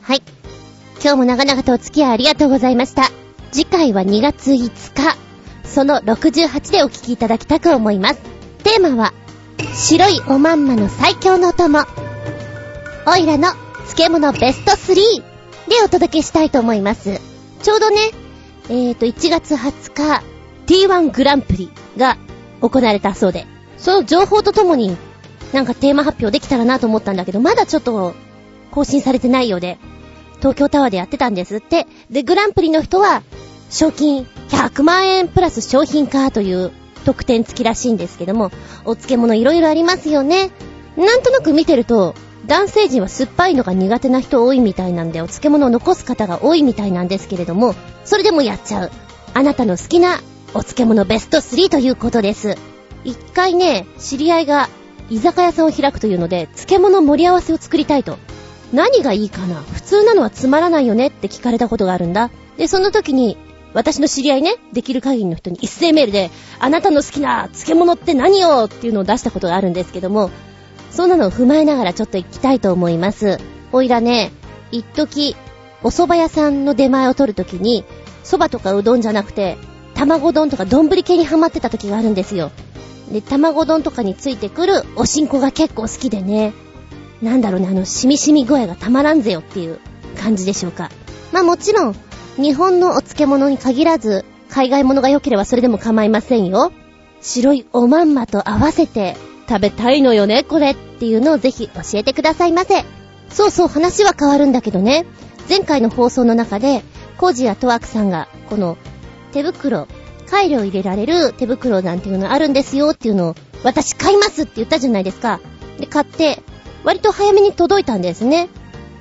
はい。今日も長々とお付き合いありがとうございました。次回は2月5日、その68でお聞きいただきたく思います。テーマは、白いおまんまの最強のお供。おいらの漬物ベスト3でお届けしたいと思います。ちょうどね、え、ー、と、1月20日、T1 グランプリが行われたそうで、その情報とともに、なんかテーマ発表できたらなと思ったんだけど、まだちょっと更新されてないようで、東京タワーでやってたんですって。で、グランプリの人は、賞金100万円プラス商品化という特典付きらしいんですけども、お漬物いろいろありますよね。なんとなく見てると、男性陣は酸っぱいのが苦手な人多いみたいなんで、お漬物を残す方が多いみたいなんですけれども、それでもやっちゃう。あなたの好きなお漬物ベスト3ということです。一回ね、知り合いが居酒屋さんを開くというので、漬物盛り合わせを作りたいと。何がいいかな？普通なのはつまらないよねって聞かれたことがあるんだ。で、その時に、私の知り合いね、できる限りの人に一斉メールで、あなたの好きな漬物って何よっていうのを出したことがあるんですけども、そんなのを踏まえながらちょっと行きたいと思います。おいらね、一時、お蕎麦屋さんの出前を取るときに、蕎麦とかうどんじゃなくて、卵丼とか丼系にハマってた時があるんですよ。で、卵丼とかについてくるおしんこが結構好きでね。なんだろうね、あの、しみしみ具合がたまらんぜよっていう感じでしょうか。まあもちろん、日本のお漬物に限らず、海外物が良ければそれでも構いませんよ。白いおまんまと合わせて食べたいのよね、これっていうのをぜひ教えてくださいませ。そうそう、話は変わるんだけどね。前回の放送の中で、コージやトワークさんが、この手袋、カイロを入れられる手袋なんていうのあるんですよっていうのを、私買いますって言ったじゃないですか。で、買って、割と早めに届いたんですね。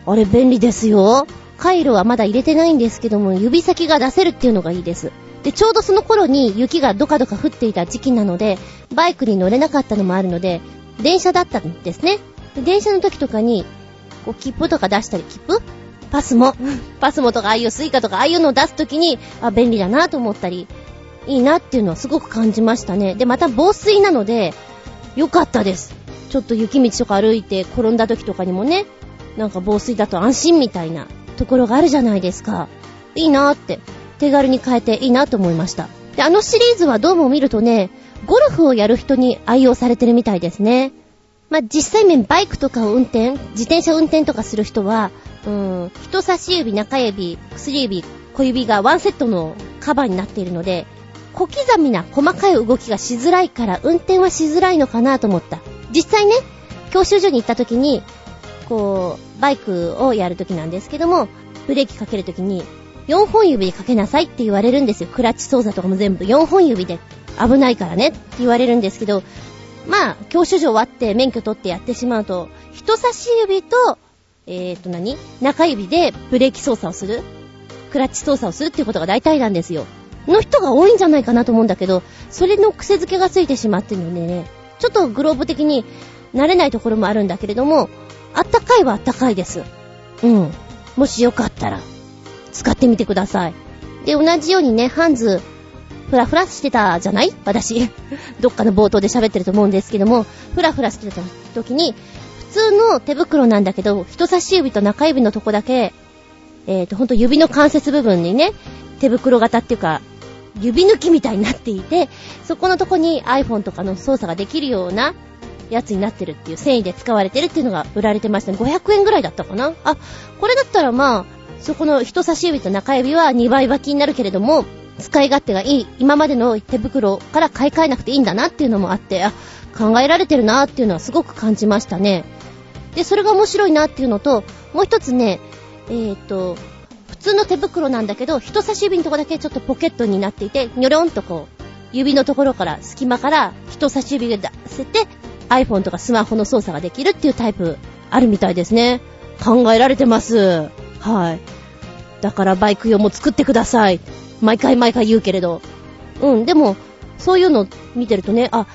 あれ便利ですよ。カイロはまだ入れてないんですけども、指先が出せるっていうのがいいです。で、ちょうどその頃に雪がドカドカ降っていた時期なので、バイクに乗れなかったのもあるので、電車だったんですね。で電車の時とかに、こう、切符とか出したり、切符パスモ、パスモとかああいうスイカとかああいうのを出す時に、あ、便利だなと思ったり、いいなっていうのはすごく感じましたね。で、また防水なので、良かったです。ちょっと雪道とか歩いて転んだ時とかにもね、なんか防水だと安心みたいなところがあるじゃないですか。いいなって、手軽に変えていいなと思いました。で、あのシリーズはどうも見るとね、ゴルフをやる人に愛用されてるみたいですね。まあ、実際面バイクとかを運転、自転車運転とかする人は、うん、人差し指、中指、薬指、小指がワンセットのカバーになっているので、小刻みな細かい動きがしづらいから運転はしづらいのかなと思った。実際ね、教習所に行った時に、こう、バイクをやる時なんですけども、ブレーキかける時に、4本指でかけなさいって言われるんですよ。クラッチ操作とかも全部4本指で危ないからねって言われるんですけど、まあ、教習所終わって免許取ってやってしまうと、人差し指と、えーと何？中指でブレーキ操作をする？クラッチ操作をするっていうことが大体なんですよ。の人が多いんじゃないかなと思うんだけど、それの癖づけがついてしまってるのでね、ちょっとグローブ的に慣れないところもあるんだけれども、あったかいはあったかいです。うん。もしよかったら、使ってみてください。で、同じようにね、ハンズ、ふらふらしてたじゃない？私。どっかの冒頭で喋ってると思うんですけども、ふらふらしてた時に、通の手袋なんだけど、人差し指と中指のとこだけ、えっ、ー、と、ほんと指の関節部分にね、手袋型っていうか、指抜きみたいになっていて、そこのとこに iPhone とかの操作ができるようなやつになってるっていう、繊維で使われてるっていうのが売られてましたね。500円ぐらいだったかなあ、これだったらまあ、そこの人差し指と中指は2倍巻きになるけれども、使い勝手がいい、今までの手袋から買い替えなくていいんだなっていうのもあって、あ、考えられてるなっていうのはすごく感じましたね。で、それが面白いなっていうのと、もう一つね、えっ、と、普通の手袋なんだけど、人差し指のとこだけちょっとポケットになっていて、にょろんとこう、指のところから、隙間から人差し指が出せて、iPhone とかスマホの操作ができるっていうタイプあるみたいですね。考えられてます。はい。だからバイク用も作ってください。毎回毎回言うけれど。うん、でも、そういうの見てるとね、あ、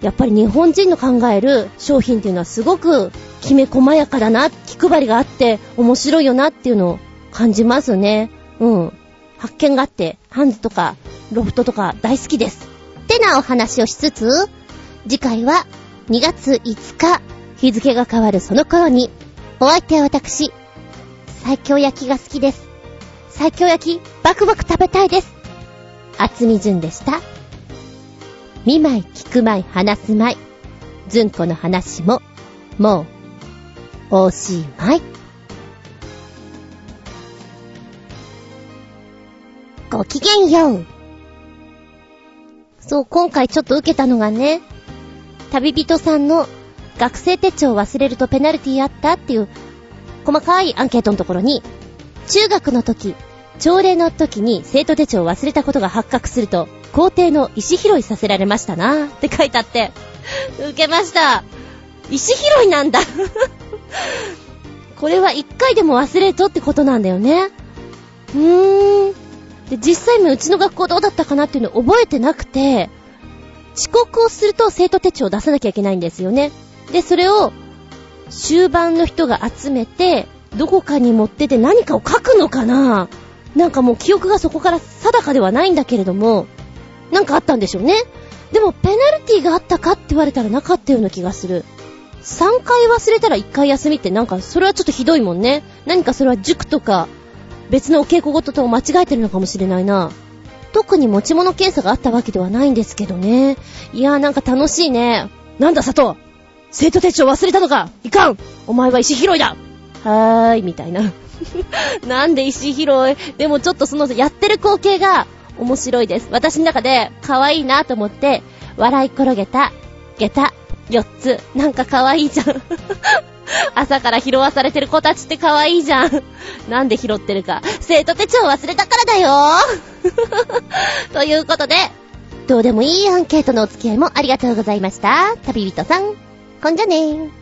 やっぱり日本人の考える商品っていうのはすごくきめ細やかだな、気配りがあって面白いよなっていうのを感じますね。うん。発見があって、ハンズとか、ロフトとか大好きです。ってなお話をしつつ、次回は2月5日、日付が変わるその頃に、お相手は私、最強焼きが好きです。最強焼き、バクバク食べたいです。厚み順でした。見舞い、聞く舞い、話す舞い。ずんこの話も、もう、おしまい。ごきげんよう。そう、今回ちょっと受けたのがね、旅人さんの学生手帳を忘れるとペナルティーあったっていう細かいアンケートのところに、中学の時、朝礼の時に生徒手帳を忘れたことが発覚すると、校庭の石拾いさせられましたなって書いてあって、受けました。石拾いなんだ これは一回でも忘れとってことなんだよね。うーん。で、実際にうちの学校どうだったかなっていうのを覚えてなくて、遅刻をすると生徒手帳を出さなきゃいけないんですよね。で、それを終盤の人が集めて、どこかに持ってて何かを書くのかななんかもう記憶がそこから定かではないんだけれども、なんかあったんでしょうね。でもペナルティがあったかって言われたらなかったような気がする。3回忘れたら1回休みってなんかそれはちょっとひどいもんね。何かそれは塾とか別のお稽古事とと間違えてるのかもしれないな。特に持ち物検査があったわけではないんですけどね。いやーなんか楽しいね。なんだ佐藤生徒手帳忘れたのかいかんお前は石拾いだはーい、みたいな。なんで石拾い？でもちょっとそのやってる光景が面白いです。私の中で可愛いなと思って、笑い転げた下駄4つ。なんか可愛いじゃん。朝から拾わされてる子たちって可愛いじゃん。なんで拾ってるか。生徒手帳忘れたからだよ。ということで、どうでもいいアンケートのお付き合いもありがとうございました。旅人さん、こんじゃねー。